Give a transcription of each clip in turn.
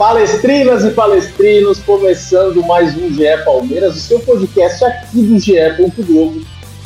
Palestrinas e palestrinos, começando mais um GE Palmeiras, o seu podcast aqui do GE. Globo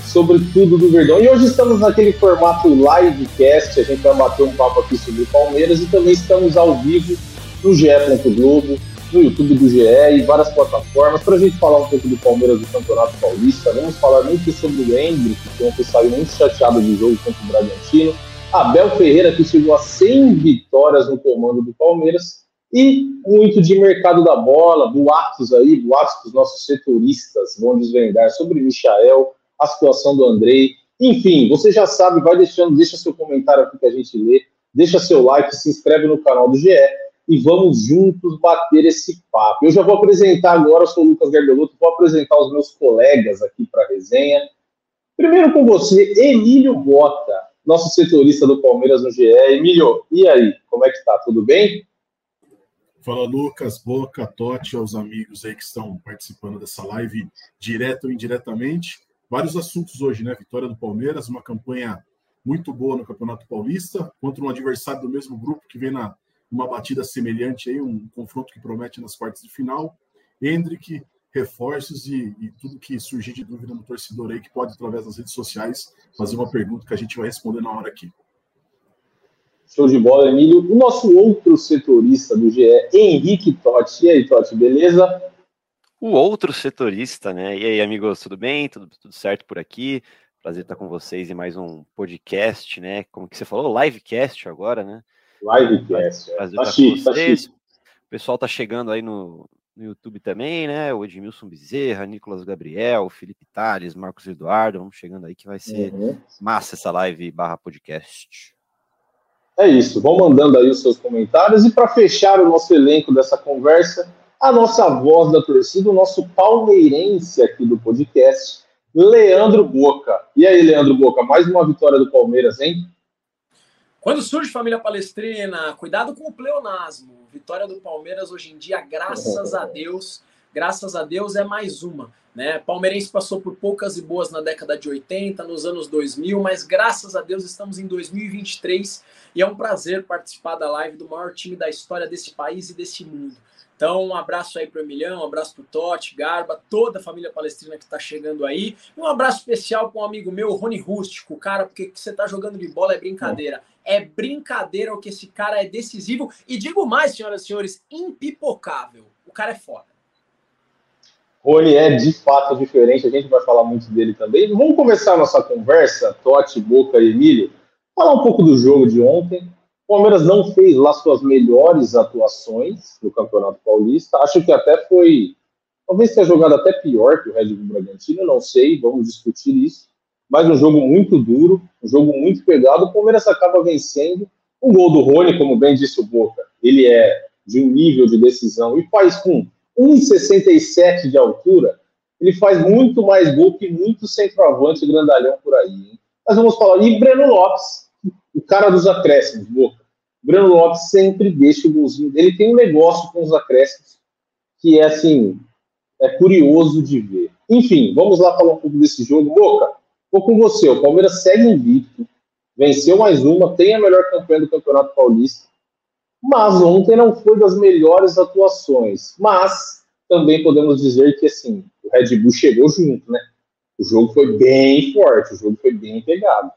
sobre tudo do Verdão. E hoje estamos naquele formato livecast, a gente vai bater um papo aqui sobre o Palmeiras e também estamos ao vivo no GE. Globo, no YouTube do GE e várias plataformas para a gente falar um pouco do Palmeiras do Campeonato Paulista. Vamos falar muito sobre o Hendrick, que ontem saiu muito chateado do jogo contra o Bragantino. Abel Ferreira, que chegou a 100 vitórias no comando do Palmeiras e muito de mercado da bola, boatos aí, boatos que os nossos setoristas vão desvendar sobre Michael, a situação do Andrei. Enfim, você já sabe, vai deixando, deixa seu comentário aqui que a gente lê, deixa seu like, se inscreve no canal do GE e vamos juntos bater esse papo. Eu já vou apresentar agora, sou o Lucas Garbelotto, vou apresentar os meus colegas aqui para a resenha. Primeiro com você, Emílio Bota, nosso setorista do Palmeiras no GE. Emílio, e aí, como é que tá? Tudo bem? Fala Lucas, Boca, Totti, aos amigos aí que estão participando dessa live, direto ou indiretamente. Vários assuntos hoje, né? Vitória do Palmeiras, uma campanha muito boa no Campeonato Paulista, contra um adversário do mesmo grupo que vem na uma batida semelhante aí, um confronto que promete nas quartas de final. Hendrick, reforços e, e, tudo que surgir de dúvida no torcedor aí que pode, através das redes sociais, fazer uma pergunta que a gente vai responder na hora aqui. Show de bola, Emílio. O nosso outro setorista do GE, Henrique Totti. E aí, Totti, beleza? O outro setorista, né? E aí, amigos, tudo bem? Tudo, tudo certo por aqui? Prazer estar com vocês em mais um podcast, né? Como que você falou? Livecast agora, né? Livecast. É. Prazer tá estar com vocês. Tá o pessoal tá chegando aí no, no YouTube também, né? O Edmilson Bezerra, Nicolas Gabriel, Felipe Tales, Marcos Eduardo, vamos chegando aí que vai ser uhum. massa essa live barra podcast. É isso, vão mandando aí os seus comentários. E para fechar o nosso elenco dessa conversa, a nossa voz da torcida, o nosso palmeirense aqui do podcast, Leandro Boca. E aí, Leandro Boca, mais uma vitória do Palmeiras, hein? Quando surge família palestrina, cuidado com o pleonasmo. Vitória do Palmeiras hoje em dia, graças a Deus, graças a Deus é mais uma. Né? Palmeirense passou por poucas e boas na década de 80, nos anos 2000, mas graças a Deus estamos em 2023 e é um prazer participar da live do maior time da história desse país e desse mundo. Então, um abraço aí para o Emilhão, um abraço para o Totti, Garba, toda a família palestrina que está chegando aí. Um abraço especial para um amigo meu, Rony Rústico. Cara, porque que você está jogando de bola é brincadeira. É brincadeira o que esse cara é decisivo. E digo mais, senhoras e senhores, impipocável. O cara é foda. Rony é de fato diferente, a gente vai falar muito dele também. Vamos começar nossa conversa, Totti, Boca e Emílio, falar um pouco do jogo de ontem. O Palmeiras não fez lá suas melhores atuações no Campeonato Paulista. Acho que até foi. Talvez tenha jogado até pior que o Red Bull Bragantino, não sei, vamos discutir isso. Mas um jogo muito duro, um jogo muito pegado. O Palmeiras acaba vencendo. O gol do Rony, como bem disse o Boca, ele é de um nível de decisão e faz com 1,67 de altura, ele faz muito mais gol que muito centroavante grandalhão por aí. Mas vamos falar. E Breno Lopes, o cara dos acréscimos, Boca. Breno Lopes sempre deixa o golzinho Ele tem um negócio com os acréscimos que é assim, é curioso de ver. Enfim, vamos lá falar um pouco desse jogo. Boca, vou com você. O Palmeiras segue invicto, venceu mais uma, tem a melhor campanha do Campeonato Paulista. Mas ontem não foi das melhores atuações. Mas também podemos dizer que assim, o Red Bull chegou junto, né? O jogo foi bem forte, o jogo foi bem pegado.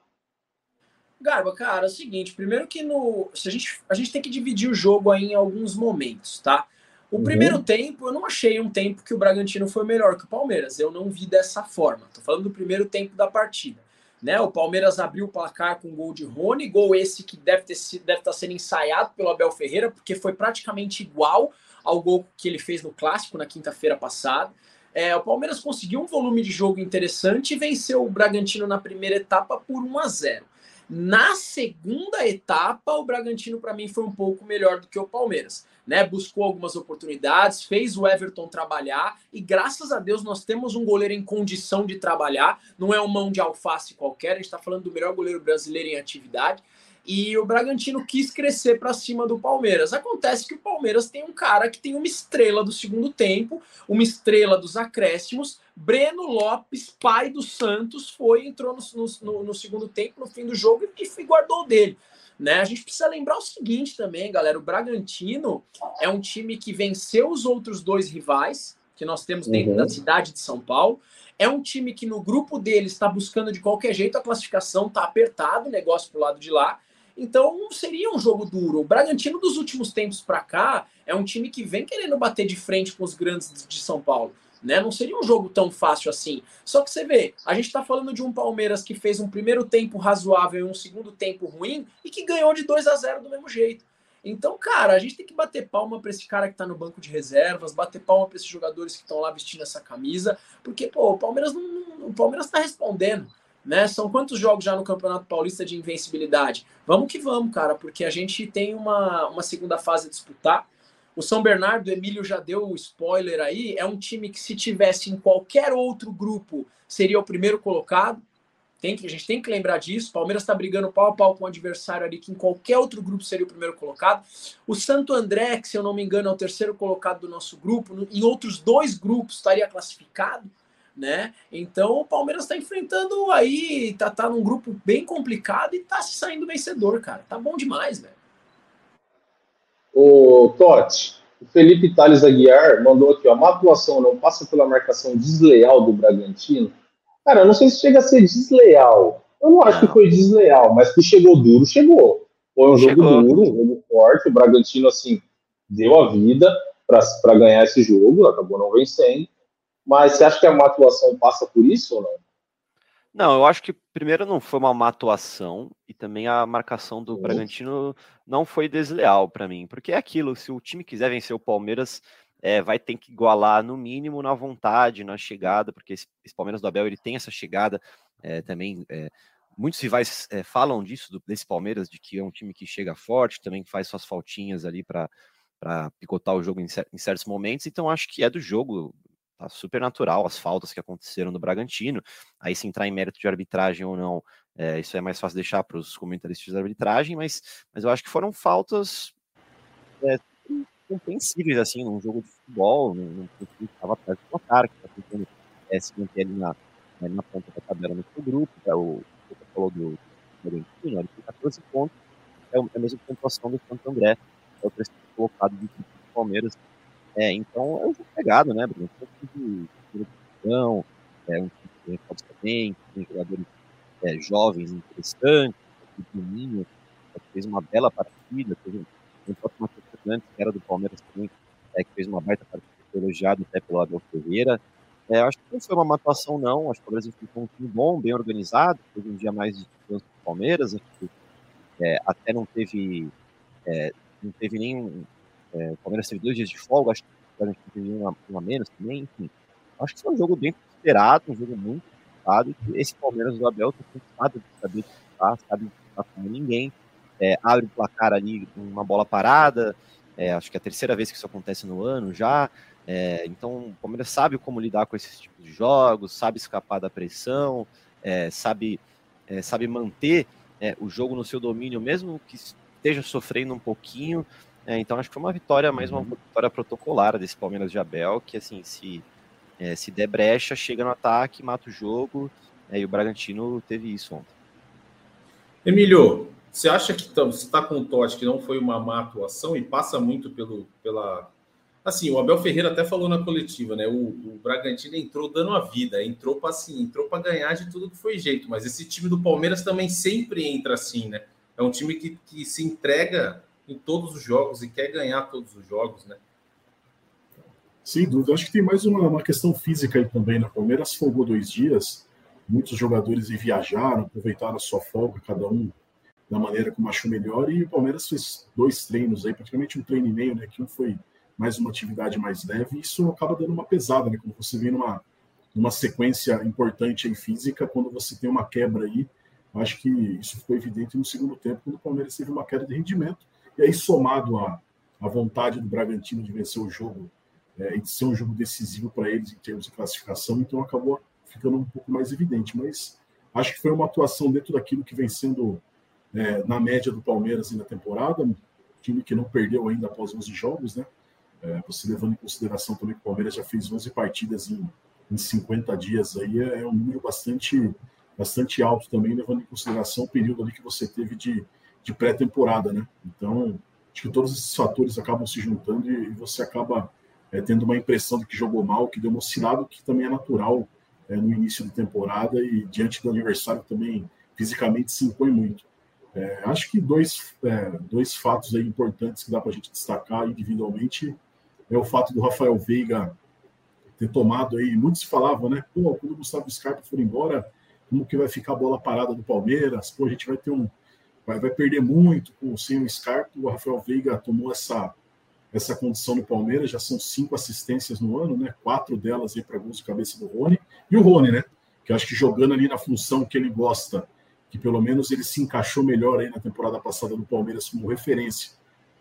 Garba, cara, é o seguinte, primeiro que no. Se a, gente, a gente tem que dividir o jogo aí em alguns momentos, tá? O uhum. primeiro tempo, eu não achei um tempo que o Bragantino foi melhor que o Palmeiras. Eu não vi dessa forma. Tô falando do primeiro tempo da partida. Né? O Palmeiras abriu o placar com gol de Rony, gol esse que deve, ter, deve estar tá sendo ensaiado pelo Abel Ferreira, porque foi praticamente igual ao gol que ele fez no Clássico na quinta-feira passada. É, o Palmeiras conseguiu um volume de jogo interessante e venceu o Bragantino na primeira etapa por 1 a 0. Na segunda etapa, o Bragantino, para mim, foi um pouco melhor do que o Palmeiras. Né? Buscou algumas oportunidades, fez o Everton trabalhar e graças a Deus nós temos um goleiro em condição de trabalhar. Não é um mão de alface qualquer, a gente está falando do melhor goleiro brasileiro em atividade e o Bragantino quis crescer para cima do Palmeiras. Acontece que o Palmeiras tem um cara que tem uma estrela do segundo tempo, uma estrela dos acréscimos. Breno Lopes, pai do Santos, foi entrou no, no, no segundo tempo, no fim do jogo, e, e guardou dele. Né? A gente precisa lembrar o seguinte também, galera: o Bragantino é um time que venceu os outros dois rivais que nós temos dentro uhum. da cidade de São Paulo. É um time que no grupo dele está buscando de qualquer jeito a classificação, está apertado o negócio para o lado de lá. Então seria um jogo duro. O Bragantino dos últimos tempos para cá é um time que vem querendo bater de frente com os grandes de São Paulo. Né? Não seria um jogo tão fácil assim. Só que você vê, a gente está falando de um Palmeiras que fez um primeiro tempo razoável e um segundo tempo ruim e que ganhou de 2 a 0 do mesmo jeito. Então, cara, a gente tem que bater palma para esse cara que está no banco de reservas, bater palma para esses jogadores que estão lá vestindo essa camisa, porque pô, o Palmeiras não, o Palmeiras está respondendo. Né? São quantos jogos já no Campeonato Paulista de invencibilidade? Vamos que vamos, cara, porque a gente tem uma, uma segunda fase a disputar. O São Bernardo, o Emílio já deu o spoiler aí, é um time que se tivesse em qualquer outro grupo seria o primeiro colocado. Tem que, a gente tem que lembrar disso. O Palmeiras está brigando pau a pau com o adversário ali, que em qualquer outro grupo seria o primeiro colocado. O Santo André, que se eu não me engano é o terceiro colocado do nosso grupo, em outros dois grupos estaria classificado né? Então o Palmeiras está enfrentando aí, tá, tá num grupo bem complicado e tá se saindo vencedor, cara. Tá bom demais, velho. O Totti, o Felipe Thales Aguiar mandou aqui, ó, uma atuação não passa pela marcação desleal do Bragantino. Cara, eu não sei se chega a ser desleal. Eu não acho que foi desleal, mas que chegou duro, chegou. Foi um chegou. jogo duro, um jogo forte. O Bragantino, assim, deu a vida para ganhar esse jogo, acabou não vencendo. Mas você acha que a má atuação passa por isso ou não? Não, eu acho que primeiro não foi uma má atuação e também a marcação do uhum. Bragantino não foi desleal para mim, porque é aquilo, se o time quiser vencer o Palmeiras, é, vai ter que igualar no mínimo na vontade, na chegada, porque esse, esse Palmeiras do Abel ele tem essa chegada é, também. É, muitos rivais é, falam disso, do, desse Palmeiras, de que é um time que chega forte, também faz suas faltinhas ali para picotar o jogo em, em, certos momentos, então acho que é do jogo tá super natural as faltas que aconteceram no Bragantino. Aí, se entrar em mérito de arbitragem ou não, é, isso é mais fácil deixar para os comentaristas de arbitragem, mas, mas eu acho que foram faltas é, compreensíveis, assim, num jogo de futebol, num time que estava atrás do placar, que está tentando é, se manter ali na, né, na ponta da tabela no seu grupo, é o que falou do Bragantino, ele tem 14 pontos, é, é a mesma pontuação do Santo André, é o terceiro colocado do Palmeiras, é, então é um jogo pegado, né, Bruno? Um de produção, é um time que pode bem, tem jogadores é, jovens interessantes, o Juninho fez uma bela partida, teve um próprio Matheus Fernandes, que era do Palmeiras também, é, que fez uma baita partida, elogiado até pelo Abel Ferreira. É, acho que não foi uma atuação, não. Acho que o Brasil ficou um time bom, bem organizado. Teve um dia mais de descanso do Palmeiras. Acho que, é, até não teve, é, não teve nenhum é, o Palmeiras teve dois dias de folga, acho que o Palmeiras teve uma, uma menos também, enfim. Acho que foi um jogo bem esperado, um jogo muito disputado, esse Palmeiras do Abel tem cansado de saber disputar, sabe disputar como ninguém. É, abre o placar ali com uma bola parada, é, acho que é a terceira vez que isso acontece no ano já. É, então o Palmeiras sabe como lidar com esses tipos de jogos, sabe escapar da pressão, é, sabe, é, sabe manter é, o jogo no seu domínio, mesmo que esteja sofrendo um pouquinho, é, então acho que foi uma vitória, mais uma uhum. vitória protocolar desse Palmeiras de Abel, que assim, se, é, se der brecha, chega no ataque, mata o jogo, é, e o Bragantino teve isso ontem. Emílio, você acha que tá, você está com o Totti que não foi uma má atuação e passa muito pelo, pela. Assim, o Abel Ferreira até falou na coletiva, né? O, o Bragantino entrou dando a vida, entrou para assim, entrou para ganhar de tudo que foi jeito, mas esse time do Palmeiras também sempre entra assim, né? É um time que, que se entrega em todos os jogos e quer ganhar todos os jogos, né? Sem dúvida. Acho que tem mais uma, uma questão física aí também. Na né? Palmeiras folgou dois dias, muitos jogadores viajaram, aproveitaram a sua folga, cada um da maneira como achou melhor, e o Palmeiras fez dois treinos aí, praticamente um treino e meio, né? Que um foi mais uma atividade mais leve, e isso acaba dando uma pesada, né? Quando você vem numa, numa sequência importante em física, quando você tem uma quebra aí, Acho que isso ficou evidente no segundo tempo, quando o Palmeiras teve uma queda de rendimento. E aí, somado à, à vontade do Bragantino de vencer o jogo é, e de ser um jogo decisivo para eles em termos de classificação, então acabou ficando um pouco mais evidente. Mas acho que foi uma atuação dentro daquilo que vem sendo é, na média do Palmeiras na temporada, um time que não perdeu ainda após 11 jogos, né? É, você levando em consideração também que o Palmeiras já fez 11 partidas em, em 50 dias, aí é, é um número bastante bastante alto também, levando em consideração o período ali que você teve de, de pré-temporada, né? Então, acho que todos esses fatores acabam se juntando e, você acaba é, tendo uma impressão de que jogou mal, que deu uma oscilada, que também é natural é, no início da temporada e diante do aniversário também fisicamente se impõe muito. É, acho que dois, dois fatos aí importantes que dá para a gente destacar individualmente é o fato do Rafael Veiga ter tomado aí, muitos falavam, né? Pô, quando o Gustavo Scarpa for embora, como que vai ficar a bola parada do Palmeiras, pô, a gente vai ter um. Vai, vai perder muito com sem o Scarpa. O Rafael Veiga tomou essa, essa condição no Palmeiras, já são cinco assistências no ano, né? Quatro delas aí para gols de cabeça do Rony. E o Rony, né? Que acho que jogando ali na função que ele gosta, que pelo menos ele se encaixou melhor aí na temporada passada no Palmeiras como referência,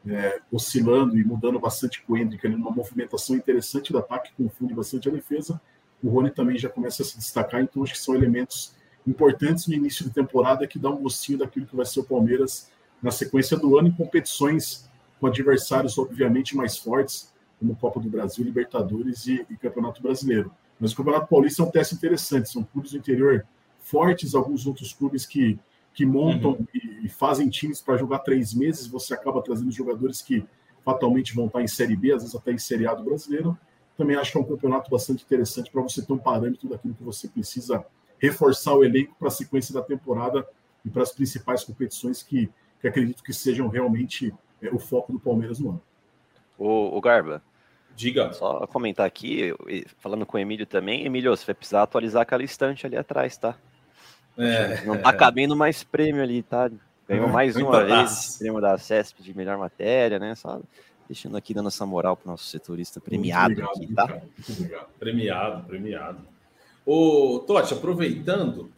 é, oscilando e mudando bastante com o Hendrick, numa movimentação interessante do ataque, confunde bastante a defesa. O Rony também já começa a se destacar, então acho que são elementos importantes no início de temporada que dá um gostinho daquilo que vai ser o Palmeiras na sequência do ano em competições com adversários obviamente mais fortes, como Copa do Brasil, Libertadores e, e Campeonato Brasileiro. Mas o Campeonato Paulista é um teste interessante, são clubes do interior fortes, alguns outros clubes que, que montam uhum. e, e, fazem times para jogar três meses, você acaba trazendo jogadores que fatalmente vão estar em Série B, às vezes até em Série A do brasileiro. Também acho que é um campeonato bastante interessante para você ter um parâmetro daquilo que você precisa reforçar o elenco para a sequência da temporada e para as principais competições que, que acredito que sejam realmente é, o foco do Palmeiras no ano. O, o Garba, Diga. Só comentar aqui, falando com o Emílio também, Emílio, você vai precisar atualizar aquela estante ali atrás, tá? É, não tá cabendo mais prêmio ali, tá? Ganhou é, mais uma vez prêmio da CESP de melhor matéria, né? Só deixando aqui dando essa moral para o nosso setorista premiado obrigado, aqui, tá? Obrigado. Premiado, premiado. Ô, Totti, aproveitando,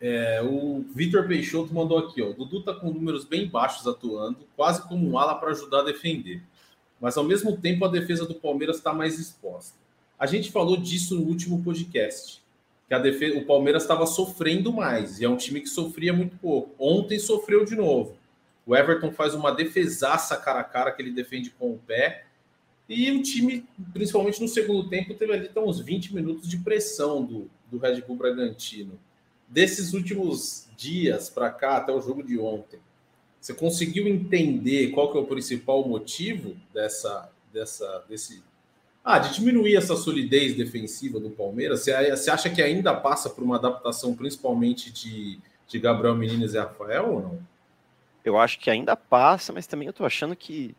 é, o Vitor Peixoto mandou aqui, ó. Dudu tá com números bem baixos atuando, quase como um ala para ajudar a defender. Mas ao mesmo tempo a defesa do Palmeiras está mais exposta. A gente falou disso no último podcast, que a defesa, o Palmeiras estava sofrendo mais e é um time que sofria muito pouco. Ontem sofreu de novo. O Everton faz uma defesaça cara a cara que ele defende com o pé e o time, principalmente no segundo tempo, teve ali então, uns 20 minutos de pressão do, do Red Bull Bragantino. Desses últimos dias para cá, até o jogo de ontem, você conseguiu entender qual que é o principal motivo dessa, dessa, desse, ah, de diminuir essa solidez defensiva do Palmeiras? Você, acha que ainda passa por uma adaptação, principalmente de, de Gabriel Menino e Rafael ou não? Eu acho que ainda passa, mas também eu tô achando que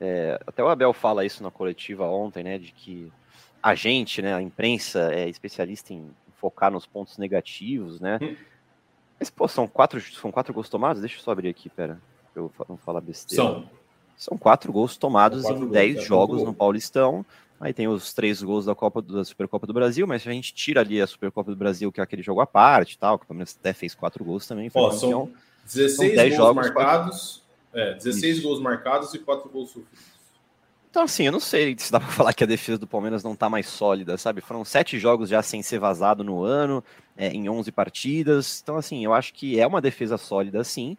é, até o Abel fala isso na coletiva ontem, né? De que a gente, né, a imprensa, é especialista em focar nos pontos negativos, né? Hum. Mas, pô, são quatro, são quatro gols tomados? Deixa eu só abrir aqui, pera. Eu não falar besteira. São. São quatro gols tomados quatro em gols, dez é jogos no Paulistão. Aí tem os três gols da Copa da Supercopa do Brasil, mas se a gente tira ali a Supercopa do Brasil, que é aquele jogo à parte tal, que o Palmeiras até fez quatro gols também. Foi Ó, são 16 são gols jogos, marcados, é, 16 Isso. gols marcados e 4 gols sofridos. Então, assim, eu não sei se dá para falar que a defesa do Palmeiras não tá mais sólida, sabe? Foram sete jogos já sem ser vazado no ano, é, em 11 partidas. Então, assim, eu acho que é uma defesa sólida, sim,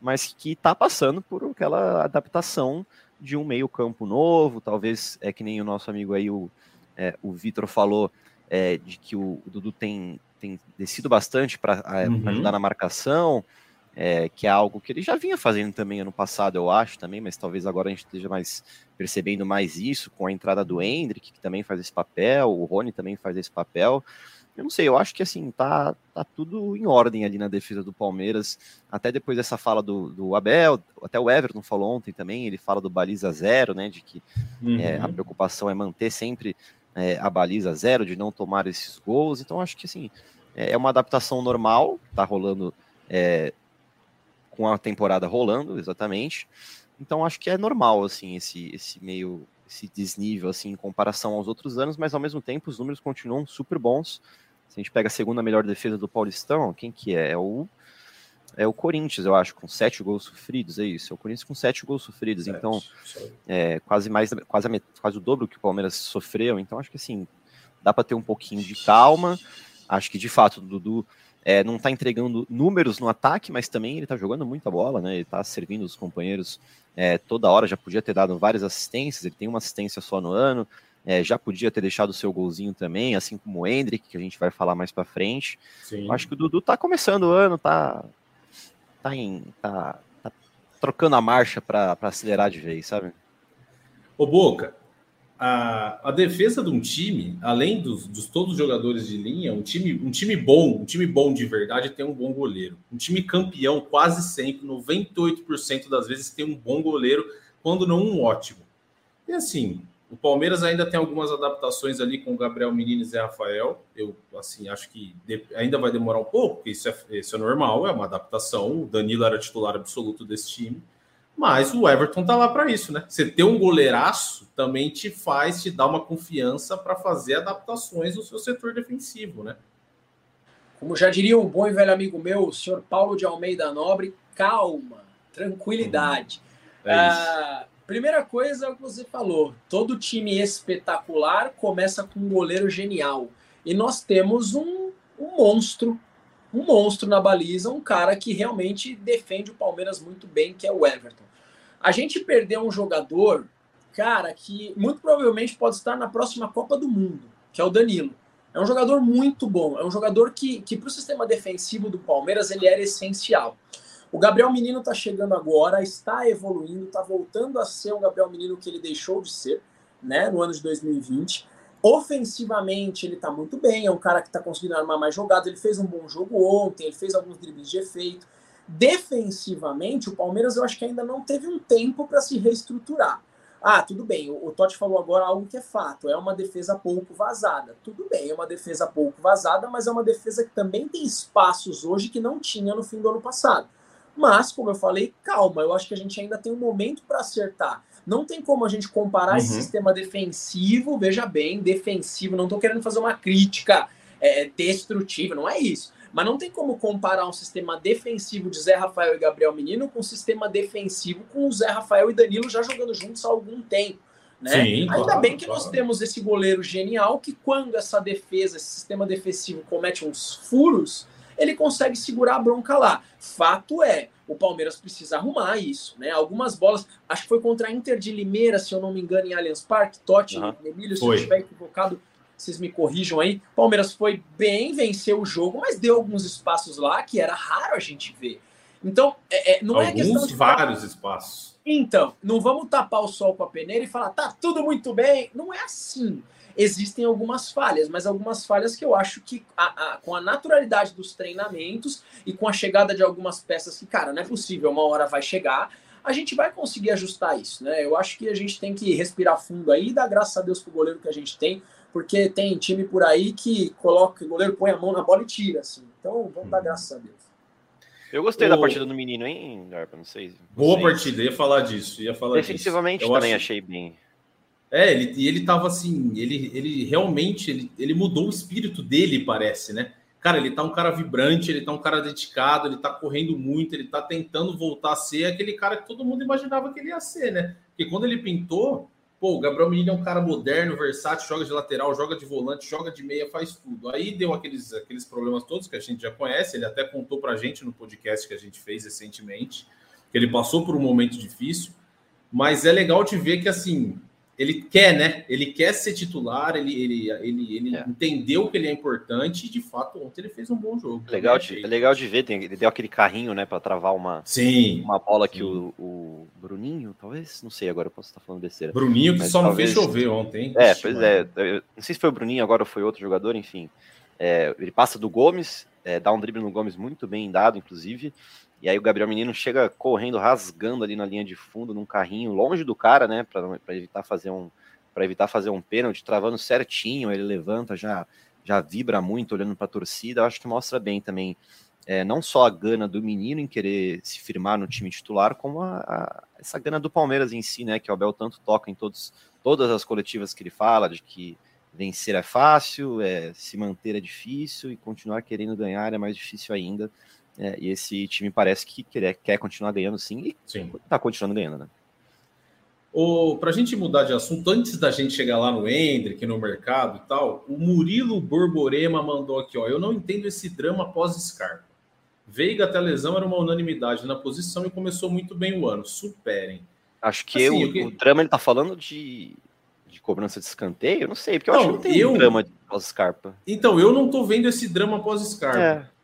mas que tá passando por aquela adaptação de um meio-campo novo. Talvez é que nem o nosso amigo aí, o, é, o Vitor, falou é, de que o, o Dudu tem, tem descido bastante para é, uhum. ajudar na marcação é, que é algo que ele já vinha fazendo também ano passado, eu acho, também, mas talvez agora a gente esteja mais percebendo mais isso com a entrada do Hendrick, que também faz esse papel, o Rony também faz esse papel. Eu não sei, eu acho que assim, tá, tá tudo em ordem ali na defesa do Palmeiras, até depois dessa fala do, do Abel, até o Everton falou ontem também, ele fala do baliza zero, né, de que uhum. é, a preocupação é manter sempre é, a baliza zero, de não tomar esses gols, então acho que assim, é, é uma adaptação normal, tá rolando é, com a temporada rolando, exatamente. Então acho que é normal assim esse esse meio esse desnível assim em comparação aos outros anos, mas ao mesmo tempo os números continuam super bons. Se a gente pega a segunda melhor defesa do Paulistão, quem que é? É o é o Corinthians, eu acho, com sete gols sofridos, é isso. É o Corinthians com sete gols sofridos, sete, então é quase mais, quase, quase o dobro que o Palmeiras sofreu. Então acho que assim dá para ter um pouquinho de calma. Acho que de fato o Dudu é, não está entregando números no ataque, mas também ele está jogando muita bola, né? Ele está servindo os companheiros é, toda hora. Já podia ter dado várias assistências. Ele tem uma assistência só no ano. É, já podia ter deixado o seu golzinho também, assim como o Hendrick, que a gente vai falar mais para frente. Acho que o Dudu está começando o ano, tá tá, em, tá, tá trocando a marcha para acelerar de vez, sabe? Ô Boca, a, a defesa de um time, além dos, dos todos os jogadores de linha, um time, um time bom, um time bom de verdade tem um bom goleiro. Um time campeão, quase sempre, 98% das vezes tem um bom goleiro, quando não um ótimo. E assim, o Palmeiras ainda tem algumas adaptações ali com o Gabriel Menino e Rafael. Eu, assim, acho que ainda vai demorar um pouco, porque isso é, isso é normal, é uma adaptação. O Danilo era titular absoluto desse time. Mas o Everton tá lá para isso, né? Você ter um goleiraço também te faz, te dá uma confiança para fazer adaptações no seu setor defensivo, né? Como já diria um bom e velho amigo meu, o senhor Paulo de Almeida Nobre, calma, tranquilidade. Hum, é ah, Primeira coisa é que você falou: todo time espetacular começa com um goleiro genial. E nós temos um, um monstro, um monstro na baliza, um cara que realmente defende o Palmeiras muito bem, que é o Everton. A gente perdeu um jogador, cara, que muito provavelmente pode estar na próxima Copa do Mundo, que é o Danilo. É um jogador muito bom, é um jogador que, que para o sistema defensivo do Palmeiras ele era essencial. O Gabriel Menino está chegando agora, está evoluindo, está voltando a ser o Gabriel Menino que ele deixou de ser, né, no ano de 2020. Ofensivamente, ele está muito bem, é um cara que está conseguindo armar mais jogadas. Ele fez um bom jogo ontem, ele fez alguns dribles de efeito. Defensivamente, o Palmeiras eu acho que ainda não teve um tempo para se reestruturar. Ah, tudo bem, o, o Totti falou agora algo que é fato, é uma defesa pouco vazada. Tudo bem, é uma defesa pouco vazada, mas é uma defesa que também tem espaços hoje que não tinha no fim do ano passado. Mas, como eu falei, calma, eu acho que a gente ainda tem um momento para acertar. Não tem como a gente comparar uhum. esse sistema defensivo, veja bem, defensivo, não estou querendo fazer uma crítica é, destrutiva, não é isso. Mas não tem como comparar um sistema defensivo de Zé Rafael e Gabriel Menino com um sistema defensivo com o Zé Rafael e Danilo já jogando juntos há algum tempo. Né? Sim, Ainda claro, bem que claro. nós temos esse goleiro genial que, quando essa defesa, esse sistema defensivo comete uns furos, ele consegue segurar a bronca lá. Fato é, o Palmeiras precisa arrumar isso, né? Algumas bolas, acho que foi contra a Inter de Limeira, se eu não me engano, em Allianz Parque, Totti, uhum. Emílio, se foi. eu estiver equivocado, vocês me corrijam aí. Palmeiras foi bem, venceu o jogo, mas deu alguns espaços lá que era raro a gente ver. Então, é, é não Alguns, é questão de vários espaços. Então, não vamos tapar o sol com a peneira e falar, tá tudo muito bem. Não é assim existem algumas falhas, mas algumas falhas que eu acho que a, a, com a naturalidade dos treinamentos e com a chegada de algumas peças que, cara, não é possível, uma hora vai chegar, a gente vai conseguir ajustar isso, né? Eu acho que a gente tem que respirar fundo aí e dar graças a Deus pro goleiro que a gente tem, porque tem time por aí que coloca, o goleiro põe a mão na bola e tira, assim. Então, vamos dar graças a Deus. Eu gostei o... da partida do menino, hein, Darpa? Não sei. Boa partida, ia falar disso. Ia falar Defensivamente disso. também acho... achei bem. É, ele, ele tava assim, ele, ele realmente ele, ele mudou o espírito dele, parece, né? Cara, ele tá um cara vibrante, ele tá um cara dedicado, ele tá correndo muito, ele tá tentando voltar a ser aquele cara que todo mundo imaginava que ele ia ser, né? Porque quando ele pintou, pô, o Gabriel Menino é um cara moderno, versátil, joga de lateral, joga de volante, joga de meia, faz tudo. Aí deu aqueles, aqueles problemas todos que a gente já conhece, ele até contou pra gente no podcast que a gente fez recentemente, que ele passou por um momento difícil, mas é legal de ver que assim, ele quer, né? Ele quer ser titular, ele, ele, ele, ele é. entendeu que ele é importante e de fato ontem ele fez um bom jogo. Legal de, é legal de ver, tem, ele deu aquele carrinho, né, para travar uma, sim, uma bola que o, o, Bruninho, talvez, não sei, agora eu posso estar falando besteira. Bruninho que só talvez... não fez chover ontem. É, pois é, eu, não sei se foi o Bruninho, agora foi outro jogador, enfim. É, ele passa do Gomes, é, dá um drible no Gomes muito bem dado, inclusive. E aí o Gabriel Menino chega correndo, rasgando ali na linha de fundo, num carrinho, longe do cara, né? Para evitar fazer um para evitar fazer um pênalti, travando certinho, ele levanta, já já vibra muito olhando para a torcida. Acho que mostra bem também é, não só a gana do menino em querer se firmar no time titular, como a, a, essa gana do Palmeiras em si, né? Que o Abel tanto toca em todos, todas as coletivas que ele fala, de que vencer é fácil, é, se manter é difícil e continuar querendo ganhar é mais difícil ainda. É, e esse time parece que quer, quer continuar ganhando sim e sim. tá continuando ganhando, né? Para a gente mudar de assunto, antes da gente chegar lá no Hendrick, no mercado e tal, o Murilo Borborema mandou aqui, ó. Eu não entendo esse drama pós-Scarpa. Veiga até a lesão era uma unanimidade na posição e começou muito bem o ano. Superem. Acho que assim, o, que... o drama ele tá falando de, de cobrança de escanteio, eu não sei, porque eu não, acho que não tem eu... drama pós-Scarpa. Então, eu não tô vendo esse drama pós-Scarpa. É.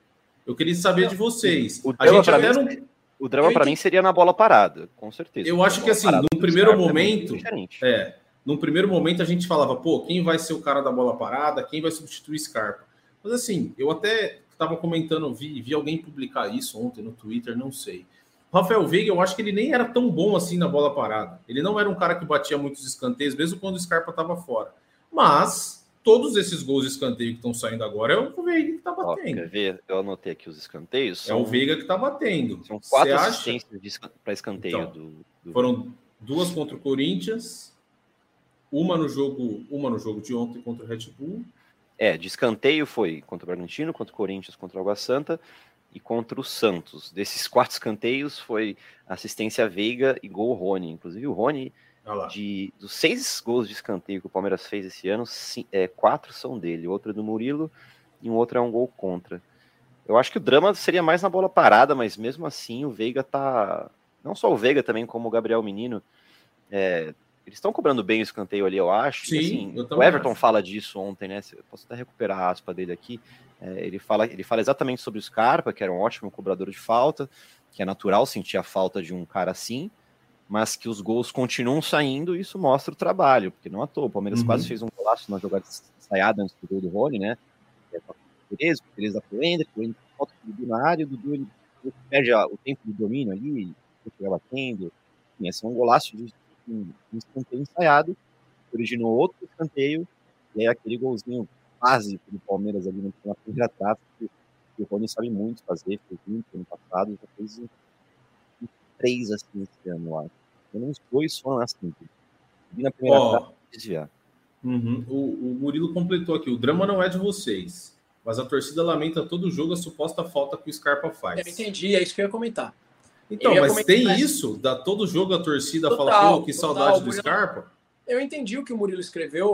Eu queria saber de vocês. O a gente até não... O drama para mim seria na bola parada, com certeza. Eu acho que assim, num primeiro momento, é, num primeiro momento a gente falava, pô, quem vai ser o cara da bola parada, quem vai substituir Scarpa? Mas assim, eu até estava comentando, vi, vi alguém publicar isso ontem no Twitter, não sei. O Rafael Veiga, eu acho que ele nem era tão bom assim na bola parada. Ele não era um cara que batia muitos escanteios, mesmo quando o Scarpa estava fora. Mas todos esses gols de escanteio que estão saindo agora é o Veiga que está batendo. Ó, eu anotei aqui os escanteios. São, é o Veiga que está batendo. São quatro assistências para escanteio então, do, do, Foram duas contra o Corinthians, uma no jogo, uma no jogo de ontem contra o Red Bull. É, de escanteio foi contra o Bragantino, contra o Corinthians, contra o Água Santa e contra o Santos. Desses quatro escanteios foi assistência Veiga e gol Rony. Inclusive o Rony de, dos seis gols de escanteio que o Palmeiras fez esse ano, sim, é, quatro são dele, outro é do Murilo e um outro é um gol contra. Eu acho que o drama seria mais na bola parada, mas mesmo assim o Veiga tá. Não só o Veiga também, como o Gabriel Menino. É, eles estão cobrando bem o escanteio ali, eu acho. Sim, assim, eu o Everton acho. fala disso ontem, né? Eu posso até recuperar a aspa dele aqui. É, ele, fala, ele fala exatamente sobre o Scarpa, que era um ótimo cobrador de falta, que é natural sentir a falta de um cara assim mas que os gols continuam saindo, e isso mostra o trabalho, porque não à toa, o Palmeiras uhum. quase fez um golaço na jogada ensaiada antes do gol do Rony, né? É, Tereza, Tereza da Hendrick, o Hendrick volta o Dudu na área, o Dudu ele, ele perde o tempo do domínio ali, fica batendo, enfim, esse é um golaço de um, um escanteio ensaiado, originou outro escanteio, e aí aquele golzinho básico do Palmeiras ali na primeira trave, que, que o Rony sabe muito fazer, fez muito ano passado, já fez três assim esse ano, eu acho. Pelo menos dois foram assim. Vi na primeira oh, desviar. Uhum. O, o Murilo completou aqui: o drama não é de vocês, mas a torcida lamenta todo jogo a suposta falta que o Scarpa faz. Eu entendi, é isso que eu ia comentar. Então, mas comentar, tem isso? Da todo jogo a torcida total, fala, pô, que total, saudade do Scarpa? Eu entendi o que o Murilo escreveu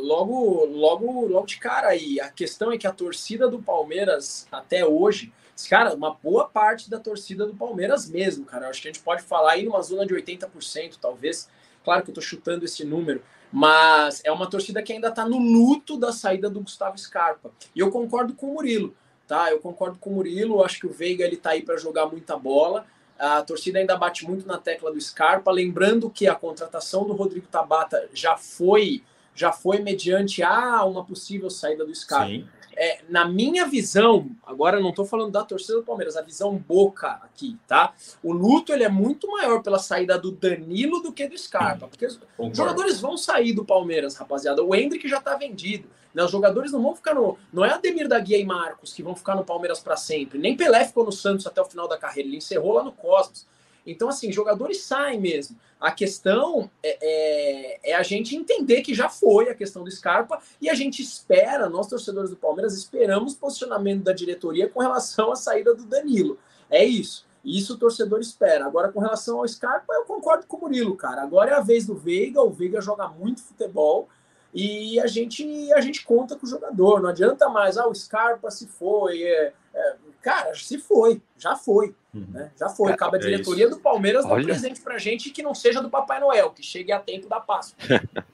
logo, logo, logo de cara aí. A questão é que a torcida do Palmeiras, até hoje, Cara, uma boa parte da torcida do Palmeiras mesmo, cara. Acho que a gente pode falar aí numa zona de 80%, talvez. Claro que eu tô chutando esse número, mas é uma torcida que ainda tá no luto da saída do Gustavo Scarpa. E eu concordo com o Murilo, tá? Eu concordo com o Murilo, acho que o Veiga ele tá aí para jogar muita bola. A torcida ainda bate muito na tecla do Scarpa, lembrando que a contratação do Rodrigo Tabata já foi já foi mediante a uma possível saída do Scarpa. É, na minha visão, agora não estou falando da torcida do Palmeiras, a visão boca aqui, tá? O luto ele é muito maior pela saída do Danilo do que do Scarpa, porque os jogadores vão sair do Palmeiras, rapaziada. O Hendrick já está vendido. Né? Os jogadores não vão ficar no. Não é Ademir da Guia e Marcos que vão ficar no Palmeiras para sempre. Nem Pelé ficou no Santos até o final da carreira. Ele encerrou lá no Cosmos. Então, assim, jogadores saem mesmo. A questão é, é, é, a gente entender que já foi a questão do Scarpa e a gente espera, nós torcedores do Palmeiras, esperamos posicionamento da diretoria com relação à saída do Danilo. É isso. Isso o torcedor espera. Agora, com relação ao Scarpa, eu concordo com o Murilo, cara. Agora é a vez do Veiga. O Veiga joga muito futebol e a gente a gente conta com o jogador. Não adianta mais, ah, o Scarpa se foi. É, é, cara, se foi, já foi. Uhum. Né? Já foi. Cabe a é diretoria é do Palmeiras dar um presente pra gente que não seja do Papai Noel, que chegue a tempo da Páscoa.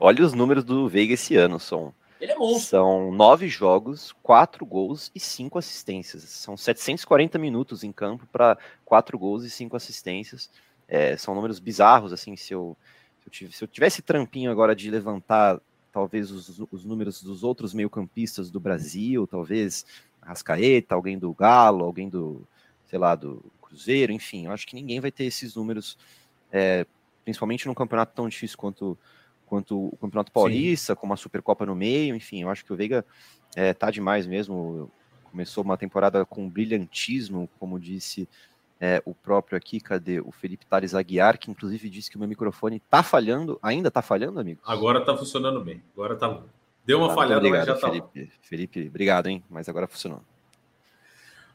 Olha os números do Veiga esse ano, são. Ele é monstro. São nove jogos, quatro gols e cinco assistências. São 740 minutos em campo para quatro gols e cinco assistências. É, são números bizarros, assim, se eu, se eu tivesse trampinho agora de levantar talvez os, os números dos outros meio-campistas do Brasil, talvez Rascaeta, alguém do Galo, alguém do, sei lá, do Cruzeiro, enfim, eu acho que ninguém vai ter esses números, é, principalmente num campeonato tão difícil quanto, quanto o Campeonato Paulista, Sim. com uma Supercopa no meio, enfim, eu acho que o Veiga é, tá demais mesmo, começou uma temporada com brilhantismo, como disse é, o próprio aqui, cadê? O Felipe Tales Aguiar, que inclusive disse que o meu microfone tá falhando, ainda tá falhando, amigo? Agora tá funcionando bem, agora tá Deu uma tá, falhada, obrigado, mas já tá Felipe. Felipe, obrigado, hein? Mas agora funcionou.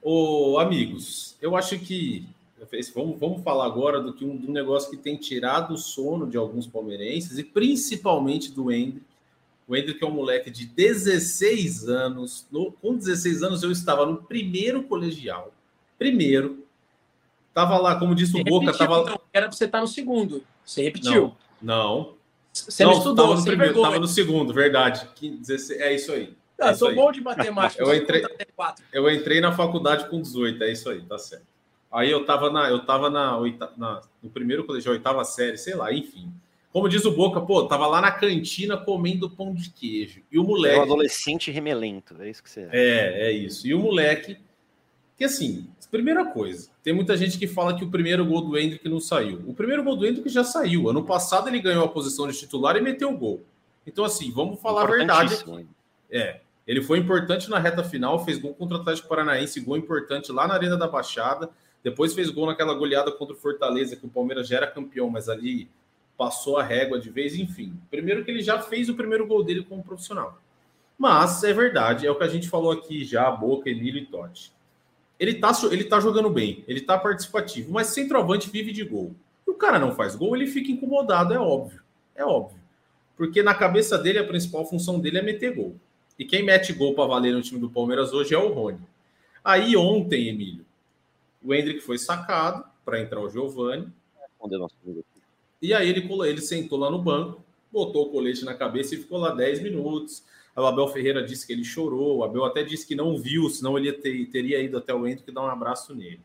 Ô, amigos, eu acho que vamos, vamos falar agora do que um, do negócio que tem tirado o sono de alguns palmeirenses e principalmente do Hendrick. O Hendrick é um moleque de 16 anos. No, com 16 anos eu estava no primeiro colegial. Primeiro. Tava lá, como disse o Boca, repetiu, tava... Então, era para você estar tá no segundo. Você repetiu. Não. não. Você não, não estudou, tava no primeiro, vergonha. tava no segundo, verdade. 16, é isso aí. Ah, é sou bom de matemática. eu, entrei, eu entrei na faculdade com 18, é isso aí, tá certo. Aí eu tava na, eu tava na, na no primeiro colegial, oitava série, sei lá, enfim. Como diz o Boca, pô, tava lá na cantina comendo pão de queijo. E o moleque. É um adolescente remelento, é isso que você é. É, é isso. E o moleque. Que assim, primeira coisa, tem muita gente que fala que o primeiro gol do Hendrick não saiu. O primeiro gol do Hendrick já saiu. Ano passado ele ganhou a posição de titular e meteu o gol. Então, assim, vamos falar a verdade. É. Ele foi importante na reta final, fez gol contra o Atlético Paranaense, gol importante lá na Arena da Baixada. Depois fez gol naquela goleada contra o Fortaleza, que o Palmeiras já era campeão, mas ali passou a régua de vez, enfim. Primeiro que ele já fez o primeiro gol dele como profissional. Mas é verdade, é o que a gente falou aqui já, Boca, Emílio e Totti. Ele tá, ele tá jogando bem, ele tá participativo, mas centroavante vive de gol. E o cara não faz gol, ele fica incomodado, é óbvio. É óbvio. Porque na cabeça dele, a principal função dele é meter gol. E quem mete gol para valer no time do Palmeiras hoje é o Rony. Aí ontem, Emílio, o Hendrick foi sacado para entrar o Giovani. E aí ele, ele sentou lá no banco, botou o colete na cabeça e ficou lá 10 minutos. O Abel Ferreira disse que ele chorou, o Abel até disse que não viu, senão ele ter, teria ido até o Hendrick dar um abraço nele.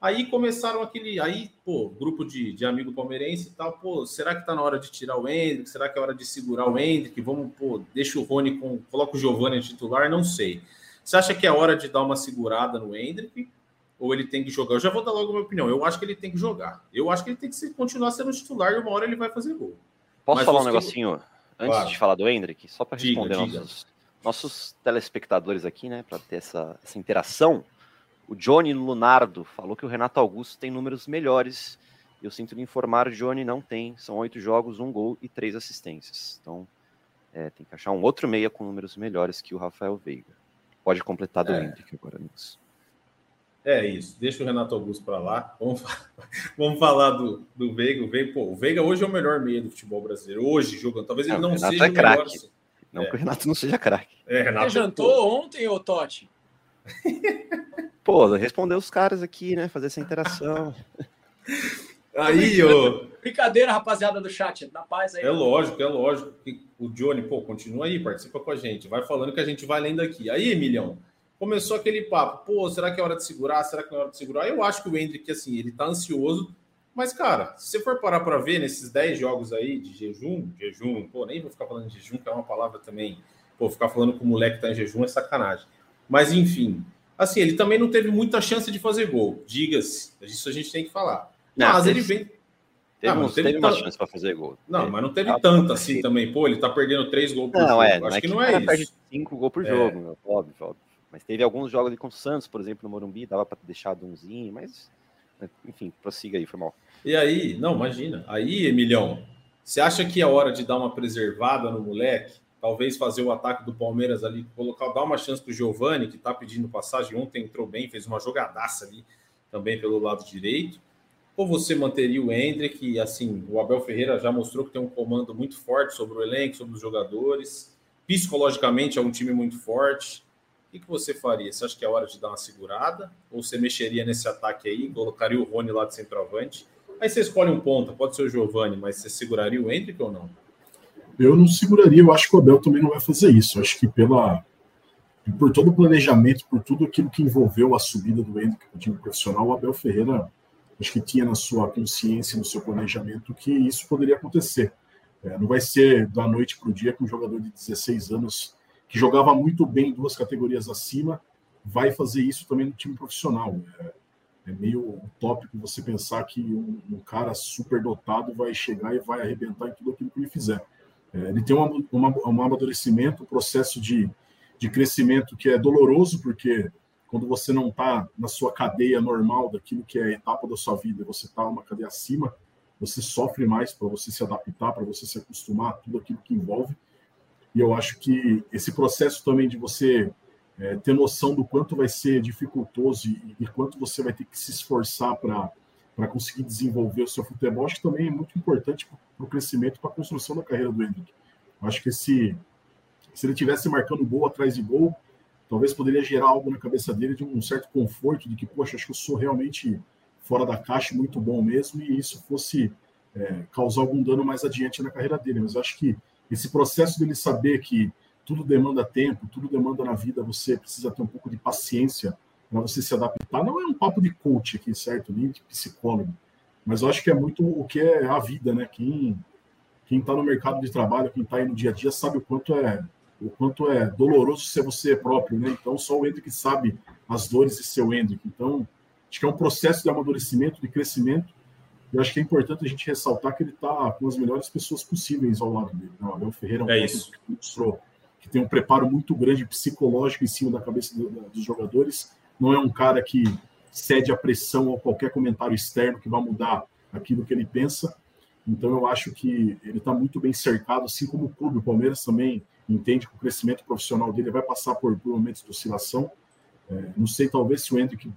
Aí começaram aquele. Aí, pô, grupo de, de amigo palmeirense e tal, pô, será que tá na hora de tirar o Hendrick? Será que é hora de segurar o Hendrick? Vamos, pô, deixa o Rony com. Coloca o Giovanni titular? Não sei. Você acha que é hora de dar uma segurada no Hendrick? ou ele tem que jogar? Eu já vou dar logo a minha opinião. Eu acho que ele tem que jogar. Eu acho que ele tem que continuar sendo titular e uma hora ele vai fazer gol. Posso Mas falar um negocinho antes claro. de falar do Hendrick? Só para responder diga, nossos, nossos, telespectadores aqui, né? Para ter essa, essa interação. O Johnny Lunardo falou que o Renato Augusto tem números melhores. Eu sinto lhe informar, Johnny não tem. São oito jogos, um gol e três assistências. Então, é, tem que achar um outro meia com números melhores que o Rafael Veiga. Pode completar do é. Hendrick agora, amigos. É isso, deixa o Renato Augusto para lá. Vamos, vamos falar do, do Veiga. O Veiga, pô, o Veiga hoje é o melhor meio do futebol brasileiro. Hoje, jogando. Talvez ele não, não seja é o melhor. Assim. Não é. que o Renato não seja craque. É, Renato, Você jantou pô. ontem, ô Totti? pô, responder os caras aqui, né? Fazer essa interação. Aí, ô. Brincadeira, rapaziada do chat. Na paz aí. É lógico, é lógico. O Johnny, pô, continua aí, participa com a gente. Vai falando que a gente vai lendo aqui. Aí, Emilhão começou aquele papo, pô, será que é hora de segurar? Será que é hora de segurar? Eu acho que o Hendrick, assim, ele tá ansioso, mas, cara, se você for parar para ver nesses 10 jogos aí de jejum, jejum, pô, nem vou ficar falando de jejum, que é uma palavra também, pô, ficar falando com o moleque tá em jejum é sacanagem. Mas, enfim, assim, ele também não teve muita chance de fazer gol, diga-se, isso a gente tem que falar. Não, mas ele vem... Teve, não, teve, teve uma chance para fazer gol. Não, mas não teve ah, tanto assim também. Pô, ele tá perdendo três gols por não, jogo. É, Acho é que, que, não é isso. cinco gols por é. jogo, óbvio, óbvio. Mas teve alguns jogos ali com o Santos, por exemplo, no Morumbi, dava para deixar umzinho, mas né, enfim, prossiga aí, foi mal. E aí, não, imagina. Aí, Emilhão, você acha que é hora de dar uma preservada no moleque? Talvez fazer o ataque do Palmeiras ali, colocar, dar uma chance para o Giovani, que está pedindo passagem. Ontem entrou bem, fez uma jogadaça ali também pelo lado direito. Ou você manteria o Hendrick? Assim, o Abel Ferreira já mostrou que tem um comando muito forte sobre o elenco, sobre os jogadores. Psicologicamente é um time muito forte que, que você faria? Você acha que é hora de dar uma segurada? Ou você mexeria nesse ataque aí, colocaria o Rony lá de centroavante? Aí você escolhe um ponta, pode ser o Giovani, mas você seguraria o Hendrick ou não? Eu não seguraria, eu acho que o Abel também não vai fazer isso. Eu acho que pela, por todo o planejamento, por tudo aquilo que envolveu a subida do Hendrick para o time profissional, o Abel Ferreira acho que tinha na sua consciência, no seu planejamento, que isso poderia acontecer. É, não vai ser da noite para o dia que um jogador de 16 anos que jogava muito bem duas categorias acima, vai fazer isso também no time profissional. É, é meio utópico você pensar que um, um, cara super dotado vai chegar e vai arrebentar em tudo aquilo que ele fizer. É, ele tem um, um amadurecimento, um processo de, de crescimento que é doloroso, porque quando você não está na sua cadeia normal daquilo que é a etapa da sua vida, você está uma cadeia acima, você sofre mais para você se adaptar, para você se acostumar a tudo aquilo que envolve. E eu acho que esse processo também de você é, ter noção do quanto vai ser dificultoso e, e quanto você vai ter que se esforçar para conseguir desenvolver o seu futebol, acho que também é muito importante para o crescimento, para a construção da carreira do Hendrick. Acho que esse, se ele tivesse marcando gol atrás de gol, talvez poderia gerar algo na cabeça dele de um certo conforto, de que, poxa, acho que eu sou realmente fora da caixa, muito bom mesmo, e isso fosse é, causar algum dano mais adiante na carreira dele. Mas acho que esse processo dele saber que tudo demanda tempo, tudo demanda na vida, você precisa ter um pouco de paciência para você se adaptar. Não é um papo de coach aqui, certo? Nem de psicólogo. Mas eu acho que é muito o que é a vida, né? Quem quem está no mercado de trabalho, quem está aí no dia a dia, sabe o quanto é o quanto é doloroso ser você próprio, né? Então só o Hendrick sabe as dores de ser o Hendrick. Então acho que é um processo de amadurecimento, de crescimento. E acho que é importante a gente ressaltar que ele está com as melhores pessoas possíveis ao lado dele. Né? O Abel Ferreira é um é isso. que mostrou que tem um preparo muito grande psicológico em cima da cabeça do, dos jogadores. Não é um cara que cede a pressão a qualquer comentário externo que vai mudar aquilo que ele pensa. Então eu acho que ele está muito bem cercado, assim como o clube. O Palmeiras também entende que o crescimento profissional dele vai passar por, por momentos de oscilação. É, não sei, talvez se o Hendrick.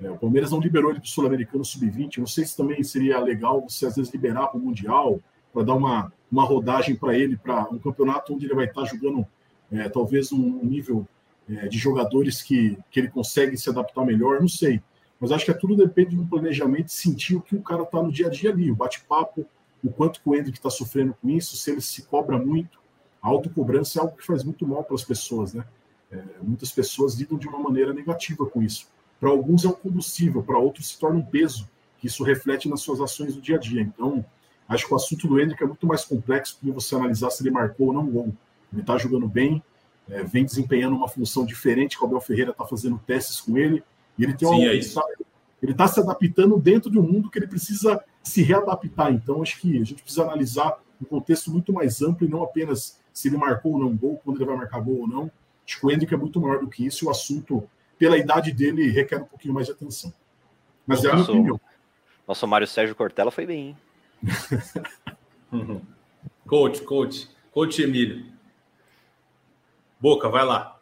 É, o Palmeiras não liberou ele para o Sul-Americano Sub-20. Não sei se também seria legal você, às vezes, liberar para o Mundial, para dar uma, uma rodagem para ele, para um campeonato onde ele vai estar tá jogando, é, talvez, um nível é, de jogadores que, que ele consegue se adaptar melhor. Não sei. Mas acho que é tudo depende do planejamento, sentir o que o cara está no dia a dia ali, o bate-papo, o quanto o Hendrick está sofrendo com isso, se ele se cobra muito. A autocobrança é algo que faz muito mal para as pessoas, né? É, muitas pessoas lidam de uma maneira negativa com isso. Para alguns é um combustível, para outros se torna um peso, que isso reflete nas suas ações do dia a dia. Então, acho que o assunto do Hendrick é muito mais complexo do que você analisar se ele marcou ou não gol. Ele está jogando bem, é, vem desempenhando uma função diferente, que o Abel Ferreira está fazendo testes com ele, e ele tem uma, Sim, é ele está se adaptando dentro de um mundo que ele precisa se readaptar. Então, acho que a gente precisa analisar um contexto muito mais amplo e não apenas se ele marcou ou não gol, quando ele vai marcar gol ou não. Acho que o Hendrick é muito maior do que isso e o assunto, pela idade dele, requer um pouquinho mais de atenção. Mas é a minha opinião. Nosso Mário Sérgio Cortella foi bem, hein? coach, coach, coach Emílio. Boca, vai lá.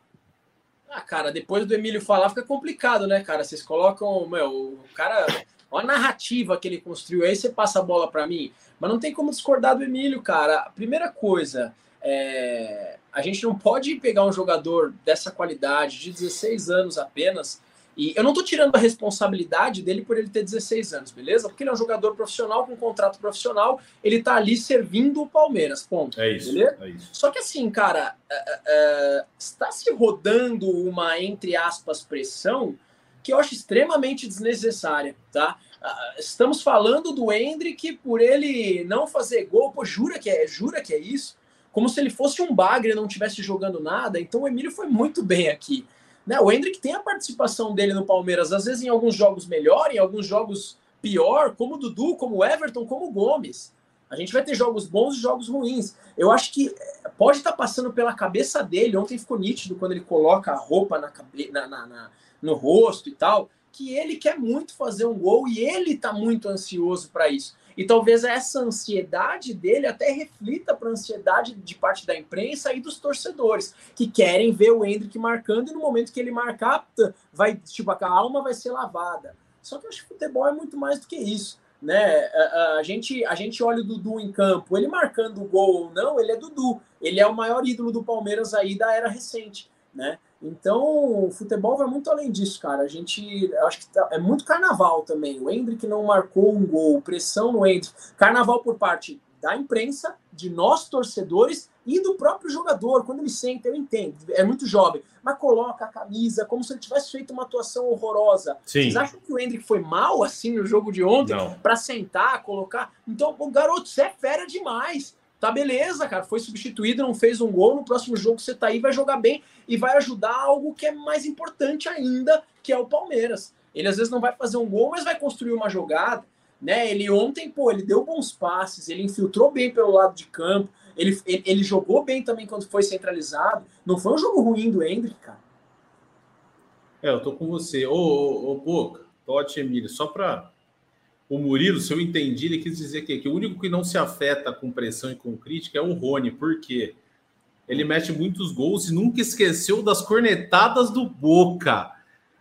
Ah, cara, depois do Emílio falar fica complicado, né, cara? Vocês colocam, meu, o cara, uma narrativa que ele construiu, aí você passa a bola para mim. Mas não tem como discordar do Emílio, cara. A primeira coisa, é, a gente não pode pegar um jogador dessa qualidade, de 16 anos apenas, e eu não estou tirando a responsabilidade dele por ele ter 16 anos, beleza? Porque ele é um jogador profissional com um contrato profissional, ele está ali servindo o Palmeiras, ponto. É isso, beleza? É isso. Só que assim, cara, é, é, está se rodando uma, entre aspas, pressão que eu acho extremamente desnecessária, tá? Ah, estamos falando do Hendrick por ele não fazer gol, pô, jura que é, jura que é isso? Como se ele fosse um bagre e não estivesse jogando nada. Então o Emílio foi muito bem aqui. Né? O Hendrick tem a participação dele no Palmeiras, às vezes em alguns jogos melhor, em alguns jogos pior, como o Dudu, como o Everton, como o Gomes. A gente vai ter jogos bons e jogos ruins. Eu acho que eh, pode estar tá passando pela cabeça dele. Ontem ficou nítido quando ele coloca a roupa na, cabe... na, na, na no rosto e tal, que ele quer muito fazer um gol e ele está muito ansioso para isso. E talvez essa ansiedade dele até reflita para a ansiedade de parte da imprensa e dos torcedores, que querem ver o Hendrick marcando e no momento que ele marcar, vai, tipo, a alma vai ser lavada. Só que eu acho que futebol é muito mais do que isso. Né? A, a, gente, a gente olha o Dudu em campo, ele marcando o gol ou não, ele é Dudu. Ele é o maior ídolo do Palmeiras aí da era recente. Né? Então, o futebol vai muito além disso, cara. A gente, acho que tá, é muito carnaval também. O Hendrick não marcou um gol, pressão no Hendrick. Carnaval por parte da imprensa, de nós torcedores e do próprio jogador. Quando ele senta, eu entendo, é muito jovem, mas coloca a camisa como se ele tivesse feito uma atuação horrorosa. Sim. Vocês acham que o Hendrick foi mal assim no jogo de ontem para sentar, colocar? Então, o garoto, você é fera demais. Tá beleza, cara. Foi substituído, não fez um gol. No próximo jogo você tá aí, vai jogar bem e vai ajudar algo que é mais importante ainda, que é o Palmeiras. Ele às vezes não vai fazer um gol, mas vai construir uma jogada. Né? Ele ontem, pô, ele deu bons passes, ele infiltrou bem pelo lado de campo, ele, ele, ele jogou bem também quando foi centralizado. Não foi um jogo ruim do Hendrick, cara. É, eu tô com você. Ô, ô, ô Boca, Totti Emílio, só para o Murilo, se eu entendi, ele quis dizer que, que o único que não se afeta com pressão e com crítica é o Rony. Por quê? ele mete muitos gols e nunca esqueceu das cornetadas do Boca.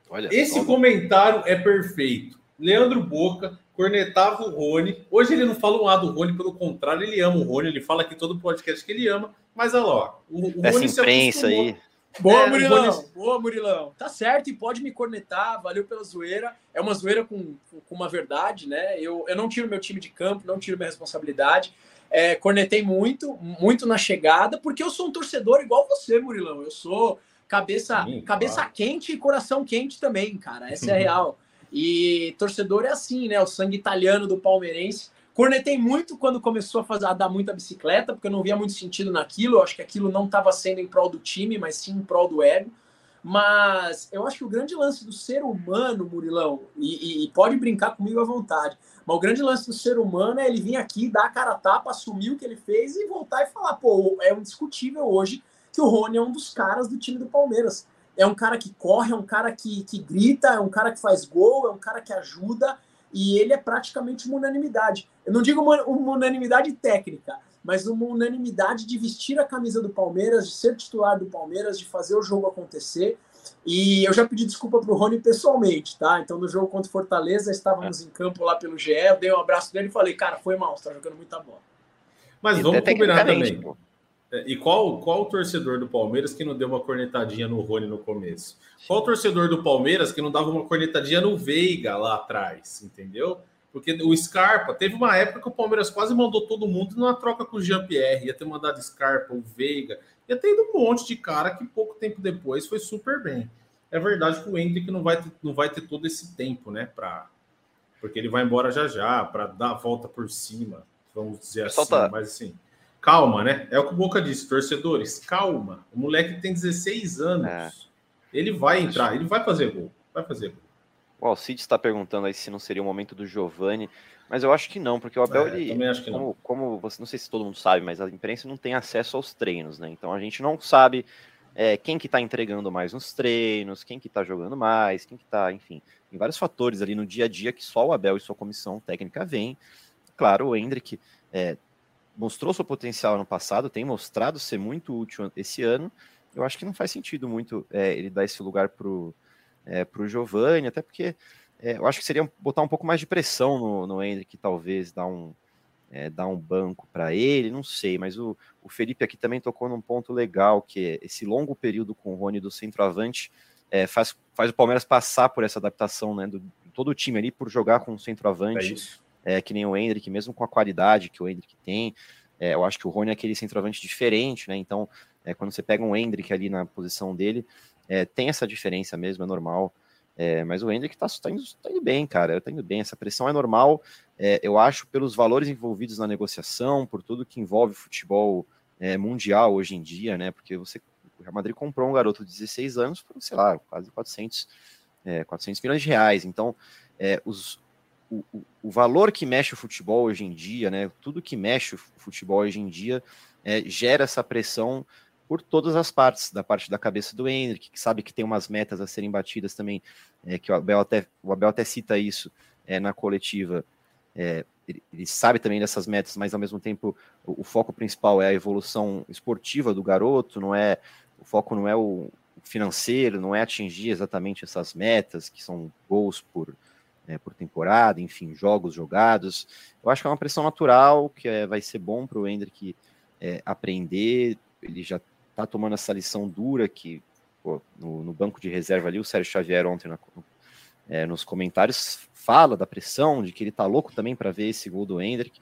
Olha, Esse comentário é perfeito. Leandro Boca cornetava o Rony. Hoje ele não fala um A do Rony, pelo contrário, ele ama o Rony. Ele fala aqui todo podcast que ele ama. Mas olha lá, o, o Rony se imprensa aí. Boa, é, Murilão. Rony... Boa, Murilão. Tá certo e pode me cornetar. Valeu pela zoeira. É uma zoeira com, com uma verdade, né? Eu, eu não tiro meu time de campo, não tiro minha responsabilidade. É, cornetei muito, muito na chegada, porque eu sou um torcedor igual você, Murilão. Eu sou cabeça, Sim, cabeça claro. quente e coração quente também, cara. Essa é a real. E torcedor é assim, né? O sangue italiano do palmeirense. Cornetei muito quando começou a, fazer, a dar muita bicicleta, porque eu não via muito sentido naquilo. Eu acho que aquilo não estava sendo em prol do time, mas sim em prol do ego. Mas eu acho que o grande lance do ser humano, Murilão, e, e, pode brincar comigo à vontade, mas o grande lance do ser humano é ele vir aqui, dar a cara a tapa, assumir o que ele fez e voltar e falar: pô, é indiscutível hoje que o Rony é um dos caras do time do Palmeiras. É um cara que corre, é um cara que, que grita, é um cara que faz gol, é um cara que ajuda, e ele é praticamente uma unanimidade. Eu não digo uma, uma unanimidade técnica, mas uma unanimidade de vestir a camisa do Palmeiras, de ser titular do Palmeiras, de fazer o jogo acontecer. E eu já pedi desculpa para o Rony pessoalmente, tá? Então, no jogo contra o Fortaleza, estávamos é. em campo lá pelo GE, eu dei um abraço dele e falei, cara, foi mal, você tá jogando muita bola. Mas vamos combinar também. Pô. É, e qual, qual o torcedor do Palmeiras que não deu uma cornetadinha no Rony no começo? Qual o torcedor do Palmeiras que não dava uma cornetadinha no Veiga lá atrás, entendeu? Porque o Scarpa, teve uma época que o Palmeiras quase mandou todo mundo numa troca com o Jean-Pierre, ia ter mandado Scarpa, o Veiga, ia ter ido um monte de cara que pouco tempo depois foi super bem. É verdade que o Hendrick não vai ter, não vai ter todo esse tempo, né, pra, porque ele vai embora já já, para dar a volta por cima, vamos dizer assim, tá... mas assim calma, né? É o que o Boca disse, torcedores, calma. O moleque tem 16 anos. É. Ele vai entrar, ele vai fazer gol. Vai fazer gol. O Alcides está perguntando aí se não seria o momento do Giovani, mas eu acho que não, porque o Abel, é, ele, como, não. como você, não sei se todo mundo sabe, mas a imprensa não tem acesso aos treinos, né? Então a gente não sabe é, quem que está entregando mais nos treinos, quem que está jogando mais, quem que está, enfim, tem vários fatores ali no dia a dia que só o Abel e sua comissão técnica veem. Claro, o Hendrick é, mostrou seu potencial ano passado, tem mostrado ser muito útil esse ano. Eu acho que não faz sentido muito é, ele dar esse lugar para o é, Giovanni, até porque é, eu acho que seria botar um pouco mais de pressão no, no Hendrick, talvez dar um, é, dar um banco para ele, não sei, mas o, o Felipe aqui também tocou num ponto legal, que é esse longo período com o Rony do centroavante é, faz, faz o Palmeiras passar por essa adaptação, né, do todo o time ali por jogar com o centroavante. É que nem o Hendrick, mesmo com a qualidade que o Hendrick tem. É, eu acho que o Rony é aquele centroavante diferente, né? Então, é, quando você pega um Hendrick ali na posição dele, é, tem essa diferença mesmo, é normal. É, mas o Hendrick tá, tá, indo, tá indo bem, cara. Tá indo bem. Essa pressão é normal, é, eu acho, pelos valores envolvidos na negociação, por tudo que envolve futebol mundial hoje em dia, né? Porque você, o Real Madrid comprou um garoto de 16 anos por, sei lá, quase 400, 400 milhões de reais. Então, os, o, o, valor que mexe o futebol hoje em dia, né? Tudo que mexe o futebol hoje em dia é, gera essa pressão por todas as partes, da parte da cabeça do Hendrick, que sabe que tem umas metas a serem batidas também, é, que o Abel até, o Abel até cita isso é, na coletiva. É, ele, ele, sabe também dessas metas, mas ao mesmo tempo o, o, foco principal é a evolução esportiva do garoto, não é o foco não é o financeiro, não é atingir exatamente essas metas que são gols por né, por temporada, enfim, jogos jogados. Eu acho que é uma pressão natural, que é, vai ser bom para o Hendrick é, aprender. Ele já está tomando essa lição dura que pô, no, no, banco de reserva ali, o Sérgio Xavier ontem na, é, nos comentários fala da pressão, de que ele está louco também para ver esse gol do Hendrick.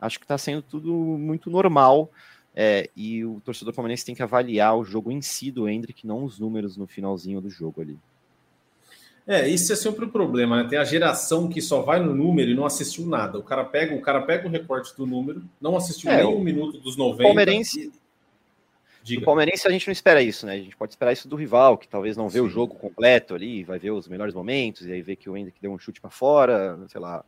Acho que está sendo tudo muito normal. É, e o torcedor palmeirense tem que avaliar o jogo em si do Hendrick, não os números no finalzinho do jogo ali. É, isso é sempre o um problema, né? Tem a geração que só vai no número e não assistiu nada. O cara pega, o cara pega o recorte do número, não assistiu é, nem um minuto dos 90. Palmeirense, Diga. Do Palmeirense a gente não espera isso, né? A gente pode esperar isso do rival, que talvez não vê Sim. o jogo completo ali, vai ver os melhores momentos, e aí vê que o Hendrick deu um chute para fora, sei lá,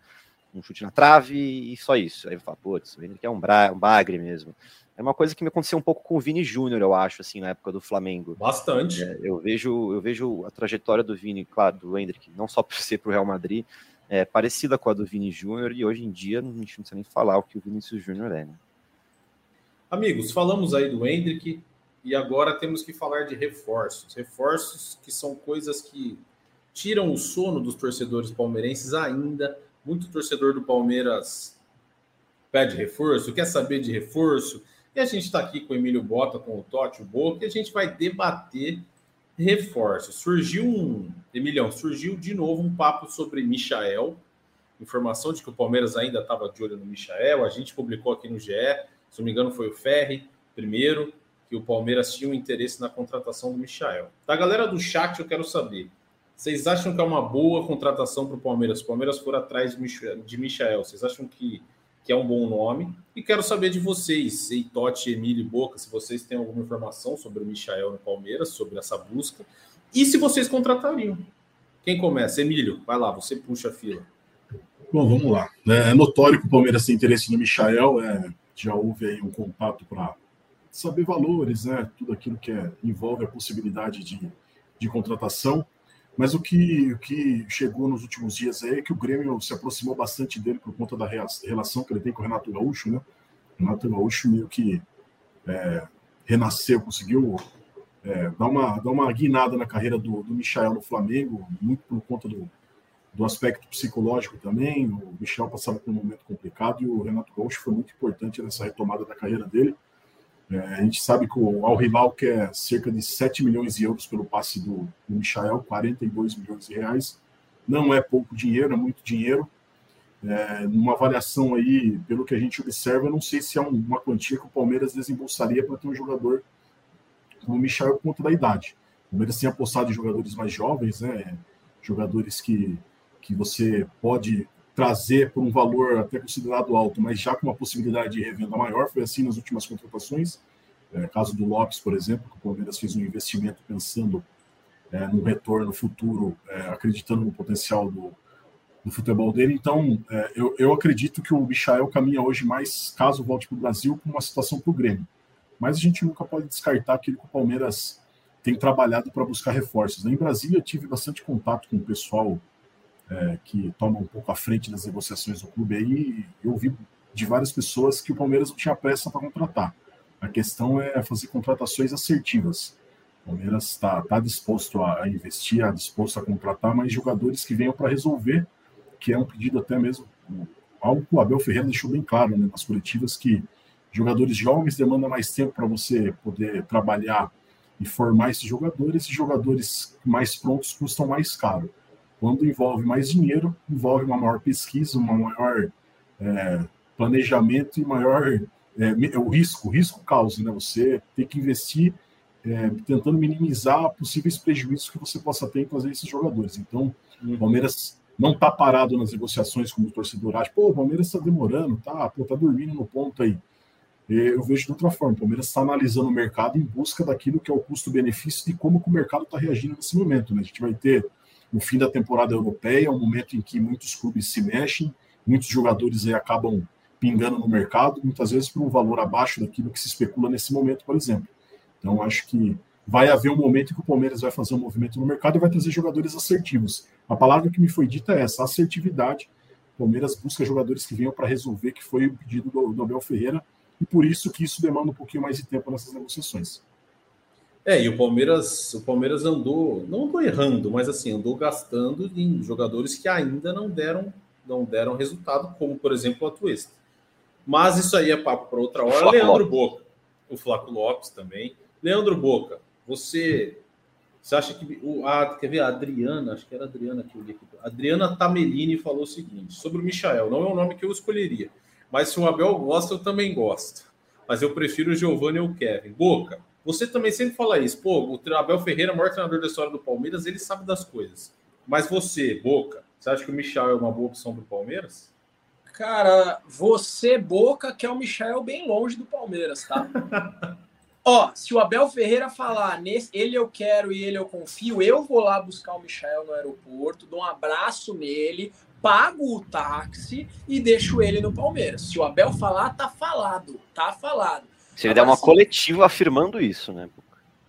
um chute na trave e só isso. Aí vai falar, putz, o Hendrick é um, bra um bagre mesmo. É uma coisa que me aconteceu um pouco com o Vini Júnior, eu acho, assim, na época do Flamengo. Bastante. É, eu, vejo, eu vejo a trajetória do Vini, claro, do Hendrick, não só por ser para o Real Madrid, é parecida com a do Vini Júnior, e hoje em dia a gente não precisa nem falar o que o Vinícius Júnior é, né? Amigos, falamos aí do Hendrick, E agora temos que falar de reforços. Reforços que são coisas que tiram o sono dos torcedores palmeirenses ainda. Muito torcedor do Palmeiras pede reforço, quer saber de reforço. E a gente está aqui com o Emílio Bota, com o Totti, o Boca, e a gente vai debater reforços. Surgiu um. Emilhão, surgiu de novo um papo sobre Michael. Informação de que o Palmeiras ainda estava de olho no Michael. A gente publicou aqui no GE, se não me engano, foi o Ferri primeiro, que o Palmeiras tinha um interesse na contratação do Michael. Da galera do chat, eu quero saber. Vocês acham que é uma boa contratação para o Palmeiras? O Palmeiras for atrás de Michael, vocês acham que que é um bom nome. E quero saber de vocês, Eitote, Emílio e Boca, se vocês têm alguma informação sobre o Michael no Palmeiras, sobre essa busca, e se vocês contratariam. Quem começa? Emílio, vai lá, você puxa a fila. Bom, vamos lá. É notório que o Palmeiras tem interesse no Michael, é, já houve aí um contato para saber valores, né, tudo aquilo que é, envolve a possibilidade de, de contratação. Mas o que, o que chegou nos últimos dias é que o Grêmio se aproximou bastante dele por conta da relação que ele tem com o Renato Gaúcho, né? O Renato Gaúcho meio que é, renasceu, conseguiu é, dar, uma, dar uma guinada na carreira do, do Michel no Flamengo, muito por conta do, do aspecto psicológico também. O Michel passava por um momento complicado e o Renato Gaúcho foi muito importante nessa retomada da carreira dele. É, a gente sabe que o Al Hilal quer cerca de 7 milhões de euros pelo passe do, do Michael, 42 milhões de reais. Não é pouco dinheiro, é muito dinheiro. É, numa avaliação aí, pelo que a gente observa, não sei se é uma quantia que o Palmeiras desembolsaria para ter um jogador como o Michel por conta da idade. O Palmeiras tem apostado em jogadores mais jovens, né? jogadores que, que você pode trazer por um valor até considerado alto, mas já com uma possibilidade de revenda maior. Foi assim nas últimas contratações. É, caso do Lopes, por exemplo, que o Palmeiras fez um investimento pensando é, no retorno futuro, é, acreditando no potencial do, do futebol dele. Então, é, eu, eu acredito que o Michael caminha hoje mais, caso volte para o Brasil, com uma situação para o Grêmio. Mas a gente nunca pode descartar aquilo que o Palmeiras tem trabalhado para buscar reforços. Em Brasília, tive bastante contato com o pessoal é, que toma um pouco à frente das negociações do clube aí, eu ouvi de várias pessoas que o Palmeiras não tinha pressa para contratar. A questão é fazer contratações assertivas. O Palmeiras está tá disposto a investir, está disposto a contratar mais jogadores que venham para resolver, que é um pedido até mesmo, algo que o Abel Ferreira deixou bem claro né, nas coletivas, que jogadores jovens demandam mais tempo para você poder trabalhar e formar esses jogadores, e jogadores mais prontos custam mais caro. Quando envolve mais dinheiro, envolve uma maior pesquisa, uma maior é, planejamento e maior é, o risco, o risco causa, né? Você tem que investir é, tentando minimizar possíveis prejuízos que você possa ter em fazer esses jogadores. Então, o uhum. Palmeiras não está parado nas negociações como o torcedor acha, pô, o Palmeiras está demorando, tá, pô, tá dormindo no ponto aí. Eu vejo de outra forma, o Palmeiras está analisando o mercado em busca daquilo que é o custo-benefício de como o mercado está reagindo nesse momento. Né? A gente vai ter o fim da temporada europeia, um momento em que muitos clubes se mexem, muitos jogadores aí acabam pingando no mercado, muitas vezes por um valor abaixo daquilo que se especula nesse momento, por exemplo. Então, acho que vai haver um momento em que o Palmeiras vai fazer um movimento no mercado e vai trazer jogadores assertivos. A palavra que me foi dita é essa, assertividade. O Palmeiras busca jogadores que venham para resolver, que foi o pedido do, do Abel Ferreira, e por isso que isso demanda um pouquinho mais de tempo nessas negociações. É, e o Palmeiras, o Palmeiras andou, não andou errando, mas assim, andou gastando em jogadores que ainda não deram, não deram resultado, como por exemplo o Atuesta. Mas isso aí é papo para outra hora. Leandro Lopes. Boca, o Flaco Lopes também. Leandro Boca, você, você acha que o a, quer ver a Adriana, acho que era a Adriana que eu li aqui. Adriana Tamelini falou o seguinte sobre o Michael, não é um nome que eu escolheria, mas se o Abel gosta, eu também gosto. Mas eu prefiro o Giovanni ou o Kevin. Boca, você também sempre fala isso. Pô, o Abel Ferreira, maior treinador da história do Palmeiras, ele sabe das coisas. Mas você, Boca, você acha que o Michel é uma boa opção para o Palmeiras? Cara, você, Boca, quer o Michel bem longe do Palmeiras, tá? Ó, se o Abel Ferreira falar, nesse, ele eu quero e ele eu confio, eu vou lá buscar o Michel no aeroporto, dou um abraço nele, pago o táxi e deixo ele no Palmeiras. Se o Abel falar, tá falado, tá falado. Se ele der uma assim, coletiva afirmando isso, né?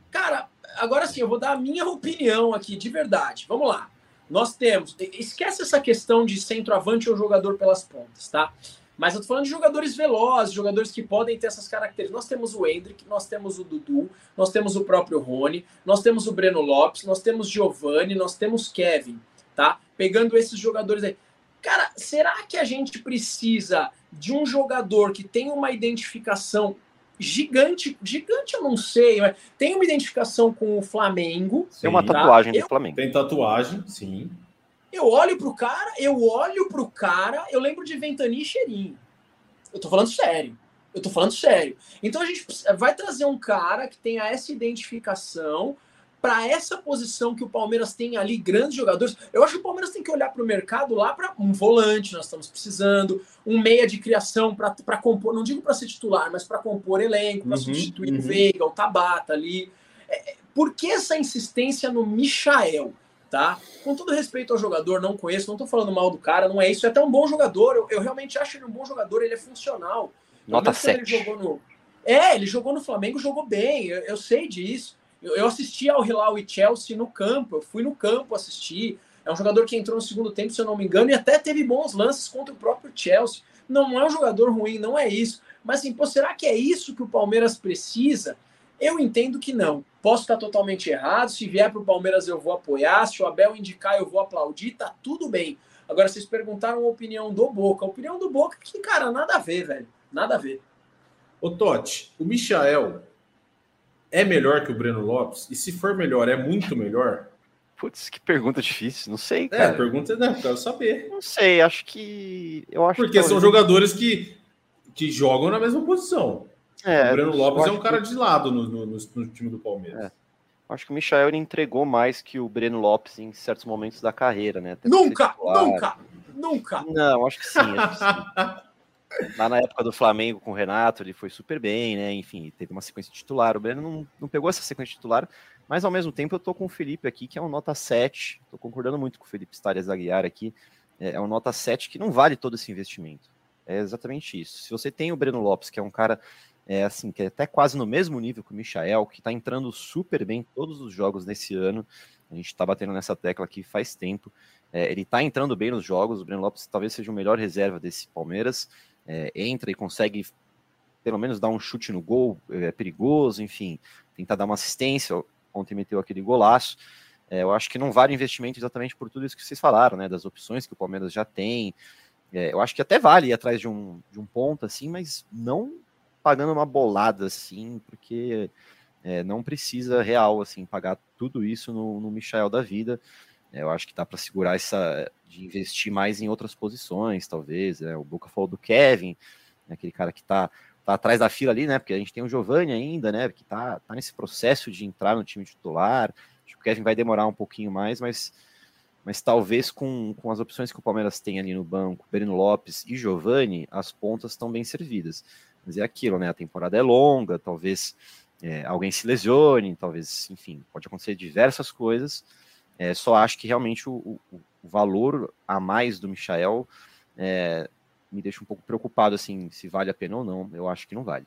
Cara, agora sim, eu vou dar a minha opinião aqui, de verdade. Vamos lá. Nós temos. Esquece essa questão de centroavante ou jogador pelas pontas, tá? Mas eu tô falando de jogadores velozes, jogadores que podem ter essas características. Nós temos o Hendrick, nós temos o Dudu, nós temos o próprio Rony, nós temos o Breno Lopes, nós temos Giovanni, nós temos Kevin, tá? Pegando esses jogadores aí. Cara, será que a gente precisa de um jogador que tem uma identificação gigante, gigante eu não sei, mas tem uma identificação com o Flamengo. Tem uma tá? tatuagem do Flamengo. Tem tatuagem, sim. Eu olho pro cara, eu olho pro cara, eu lembro de Ventania e Cheirinho. Eu tô falando sério. Eu tô falando sério. Então a gente vai trazer um cara que tenha essa identificação para essa posição que o Palmeiras tem ali, grandes jogadores. Eu acho que o Palmeiras tem que olhar para o mercado lá para um volante, nós estamos precisando, um meia de criação para compor, não digo para ser titular, mas para compor elenco, para uhum, substituir uhum. o Veiga, o Tabata ali. É, é, por que essa insistência no Michael? tá? Com todo respeito ao jogador, não conheço, não tô falando mal do cara, não é isso. É até um bom jogador, eu, eu realmente acho ele um bom jogador, ele é funcional. Nota 7. Ele jogou no... É, ele jogou no Flamengo, jogou bem, eu, eu sei disso. Eu, assisti ao Hilal e Chelsea no campo, eu fui no campo assistir. É um jogador que entrou no segundo tempo, se eu não me engano, e até teve bons lances contra o próprio Chelsea. Não é um jogador ruim, não é isso. Mas assim, pô, será que é isso que o Palmeiras precisa? Eu entendo que não. Posso estar totalmente errado. Se vier para o Palmeiras, eu vou apoiar. Se o Abel indicar, eu vou aplaudir. Tá tudo bem. Agora, vocês perguntaram a opinião do Boca. A opinião do Boca, que, cara, nada a ver, velho. Nada a ver. Ô, Totti, o Michael é melhor que o Breno Lopes? E se for melhor, é muito melhor? Putz, que pergunta difícil. Não sei, cara. É, pergunta é, né, quero saber. Não sei, acho que. Eu acho Porque que são jogadores que, que jogam na mesma posição. É, o Breno Lopes é um cara que... de lado no, no, no, time do Palmeiras. É. Acho que o Michael entregou mais que o Breno Lopes em certos momentos da carreira, né? Até nunca, nunca, nunca. Não, acho que sim. Acho que sim. Lá na época do Flamengo com o Renato, ele foi super bem, né? Enfim, teve uma sequência titular. O Breno não, não pegou essa sequência titular, mas ao mesmo tempo eu tô com o Felipe aqui, que é um nota 7. Tô concordando muito com o Felipe Starias Aguiar aqui. É, é um nota 7 que não vale todo esse investimento. É exatamente isso. Se você tem o Breno Lopes, que é um cara é assim, que é até quase no mesmo nível que o Michael, que está entrando super bem todos os jogos nesse ano. A gente está batendo nessa tecla aqui faz tempo. É, ele está entrando bem nos jogos. O Breno Lopes talvez seja o melhor reserva desse Palmeiras. É, entra e consegue pelo menos dar um chute no gol, é perigoso, enfim, tentar dar uma assistência. Ontem meteu aquele golaço. É, eu acho que não vale investimento exatamente por tudo isso que vocês falaram, né? Das opções que o Palmeiras já tem. É, eu acho que até vale ir atrás de um, de um ponto assim, mas não pagando uma bolada assim, porque é, não precisa real assim pagar tudo isso no, no Michael da vida. É, eu acho que dá para segurar essa de investir mais em outras posições, talvez. É, o Boca falou do Kevin, né, aquele cara que está tá atrás da fila ali, né? Porque a gente tem o Giovanni ainda, né? Que tá, tá nesse processo de entrar no time titular. Acho que o Kevin vai demorar um pouquinho mais, mas, mas talvez com, com as opções que o Palmeiras tem ali no banco, Breno Lopes e Giovanni, as pontas estão bem servidas. Mas é aquilo, né? A temporada é longa, talvez é, alguém se lesione, talvez, enfim, pode acontecer diversas coisas. É, só acho que realmente o, o, o, valor a mais do Michael é, me deixa um pouco preocupado, assim, se vale a pena ou não. Eu acho que não vale.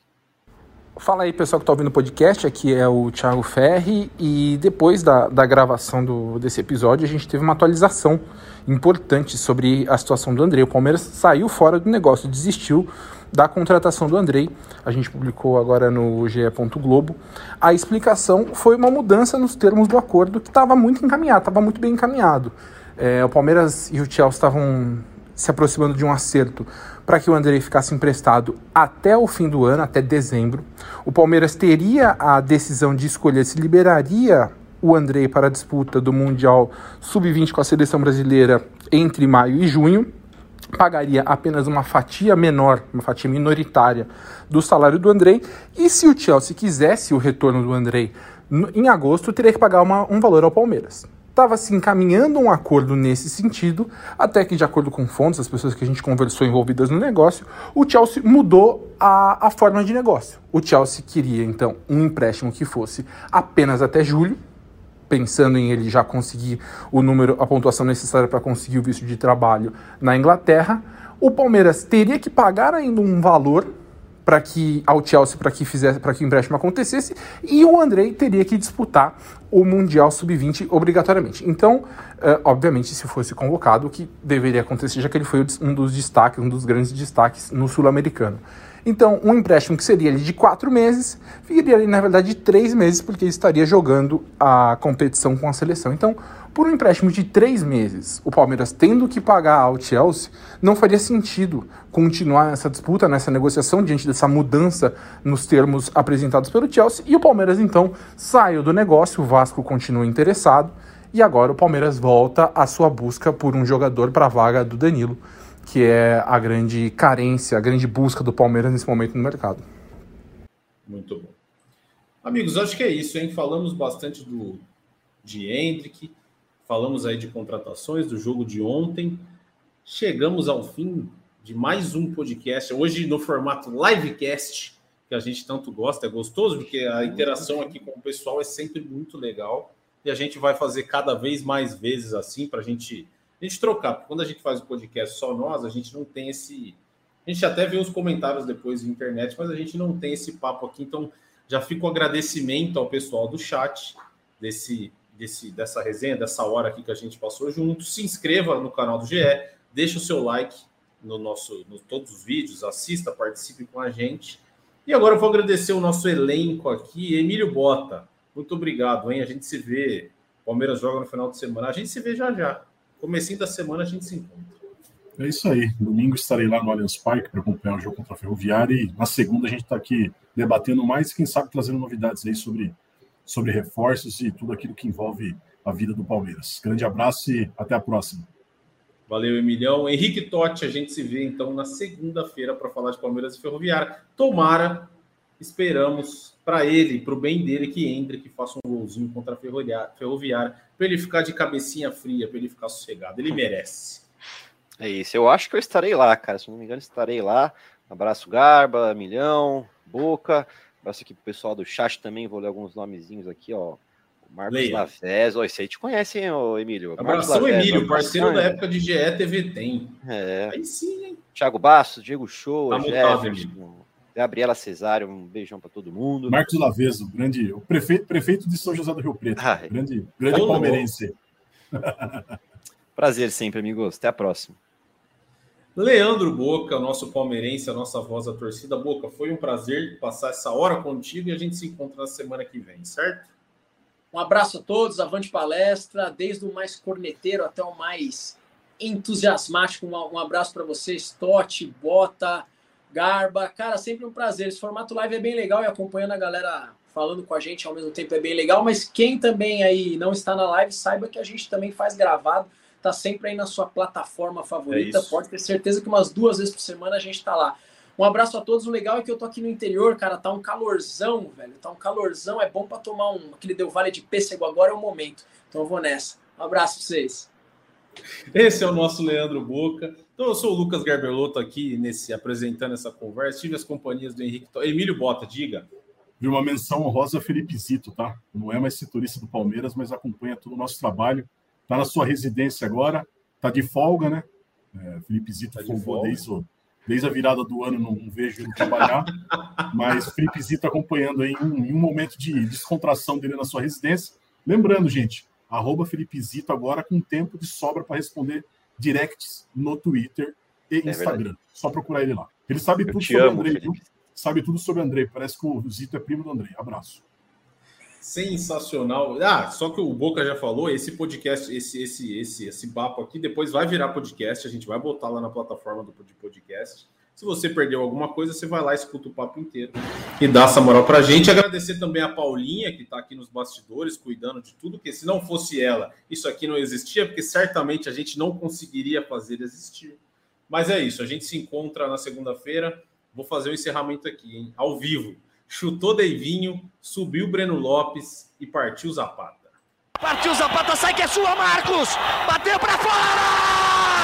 Fala aí, pessoal que está ouvindo o podcast, aqui é o Thiago Ferri e depois da, da gravação do, desse episódio a gente teve uma atualização importante sobre a situação do André. O Palmeiras saiu fora do negócio, desistiu da contratação do Andrei. A gente publicou agora no GE. Globo. A explicação foi uma mudança nos termos do acordo que estava muito encaminhado, estava muito bem encaminhado. É, o Palmeiras e o Chelsea estavam se aproximando de um acerto para que o Andrei ficasse emprestado até o fim do ano, até dezembro. O Palmeiras teria a decisão de escolher se liberaria o Andrei para a disputa do Mundial Sub-20 com a seleção brasileira entre maio e junho pagaria apenas uma fatia menor, uma fatia minoritária do salário do Andrei, e se o Chelsea quisesse o retorno do Andrei em agosto, teria que pagar uma, um valor ao Palmeiras. Estava se encaminhando um acordo nesse sentido, até que, de acordo com fontes, as pessoas que a gente conversou envolvidas no negócio, o Chelsea mudou a, a forma de negócio. O Chelsea queria, então, um empréstimo que fosse apenas até julho, pensando em ele já conseguir o número, a pontuação necessária para conseguir o visto de trabalho na Inglaterra, o Palmeiras teria que pagar ainda um valor para que ao Chelsea para que fizesse para que o empréstimo acontecesse e o Andrei teria que disputar o Mundial Sub-20 obrigatoriamente. Então, uh, obviamente, se fosse convocado, o que deveria acontecer, já que ele foi um dos destaques, um dos grandes destaques no Sul-Americano. Então, um empréstimo que seria de quatro meses, viria ali, na verdade, de três meses, porque ele estaria jogando a competição com a seleção. Então, por um empréstimo de três meses, o Palmeiras tendo que pagar ao Chelsea, não faria sentido continuar nessa disputa, nessa negociação, diante dessa mudança nos termos apresentados pelo Chelsea. E o Palmeiras, então, saiu do negócio, o Vasco continua interessado, e agora o Palmeiras volta à sua busca por um jogador para a vaga do Danilo que é a grande carência, a grande busca do Palmeiras nesse momento no mercado. Muito bom. Amigos, acho que é isso, hein? Falamos bastante do de Hendrick, falamos aí de contratações, do jogo de ontem. Chegamos ao fim de mais um podcast, hoje no formato livecast, que a gente tanto gosta, é gostoso, porque a interação aqui com o pessoal é sempre muito legal. E a gente vai fazer cada vez mais vezes assim, para a gente a gente trocar, porque quando a gente faz o podcast só nós, a gente não tem esse. A gente até vê os comentários depois na internet, mas a gente não tem esse papo aqui. Então, já fica o agradecimento ao pessoal do chat desse, desse, dessa resenha, dessa hora aqui que a gente passou junto. Se inscreva no canal do GE, deixa o seu like no nosso, no todos os vídeos, assista, participe com a gente. E agora eu vou agradecer o nosso elenco aqui, Emílio Bota. Muito obrigado, hein? A gente se vê. Palmeiras joga no final de semana. A gente se vê já já. Comecinho da semana a gente se encontra. É isso aí. Domingo estarei lá no Allianz Parque para acompanhar o jogo contra a Ferroviária e na segunda a gente está aqui debatendo mais e quem sabe trazendo novidades aí sobre, sobre reforços e tudo aquilo que envolve a vida do Palmeiras. Grande abraço e até a próxima. Valeu, Emilhão. Henrique Totti, a gente se vê então na segunda-feira para falar de Palmeiras e Ferroviária. Tomara, esperamos para ele, para o bem dele, que entre, que faça um golzinho contra a Ferroviária, para ele ficar de cabecinha fria, para ele ficar sossegado. Ele merece. É isso. Eu acho que eu estarei lá, cara. Se não me engano, estarei lá. Abraço Garba, Milhão, Boca. Abraço aqui pro pessoal do chat também. Vou ler alguns nomezinhos aqui, ó. Marcos Leia. Lavés. Ó, esse aí te conhece, hein, ô, Emílio? Abração, Emílio, parceiro da época de GE TV Tem. É. Aí sim, hein? Thiago Bastos, Diego Show, tá Jefferson, Gabriela Cesário, um beijão para todo mundo. Marcos Laveso, grande, o prefeito, prefeito de São José do Rio Preto, Ai. grande, grande palmeirense. Prazer sempre, amigos. Até a próxima. Leandro Boca, nosso palmeirense, a nossa voz da torcida. Boca, foi um prazer passar essa hora contigo e a gente se encontra na semana que vem, certo? Um abraço a todos, avante palestra, desde o mais corneteiro até o mais entusiasmático. Um abraço para vocês, Totti, Bota, Garba. Cara, sempre um prazer. Esse formato live é bem legal e acompanhando a galera falando com a gente ao mesmo tempo é bem legal. Mas quem também aí não está na live, saiba que a gente também faz gravado. Tá sempre aí na sua plataforma favorita. É Pode ter certeza que umas duas vezes por semana a gente tá lá. Um abraço a todos. O legal é que eu tô aqui no interior, cara. Tá um calorzão, velho. Tá um calorzão. É bom para tomar um. Aquele deu vale de pêssego agora é o momento. Então eu vou nessa. Um abraço pra vocês. Esse é o nosso Leandro Boca. Então, eu sou o Lucas Garbelotto aqui nesse, apresentando essa conversa. Tive as companhias do Henrique. Emílio Bota, diga. Vi uma menção honrosa Felipe Zito, tá? Não é mais setorista do Palmeiras, mas acompanha todo o nosso trabalho. Está na sua residência agora, está de folga, né? É, Felipe Zito tá folgou desde, desde a virada do ano, não, não vejo ele trabalhar. mas Felipe Zito acompanhando aí um, em um momento de descontração dele na sua residência. Lembrando, gente, arroba Felipe Zito agora com tempo de sobra para responder directs no Twitter e é Instagram. Verdade. Só procurar ele lá. Ele sabe Eu tudo sobre amo, Andrei, viu? Sabe tudo sobre Andrei. Parece que o Zito é primo do Andrei. Abraço. Sensacional. Ah, só que o Boca já falou, esse podcast, esse esse esse esse papo aqui depois vai virar podcast, a gente vai botar lá na plataforma do podcast. Se você perdeu alguma coisa, você vai lá, escuta o papo inteiro e dá essa moral pra gente. Agradecer também a Paulinha, que está aqui nos bastidores, cuidando de tudo, que se não fosse ela, isso aqui não existia, porque certamente a gente não conseguiria fazer existir. Mas é isso, a gente se encontra na segunda-feira. Vou fazer o um encerramento aqui, hein? Ao vivo. Chutou Deivinho, subiu Breno Lopes e partiu Zapata. Partiu Zapata, sai que é sua, Marcos! Bateu para fora!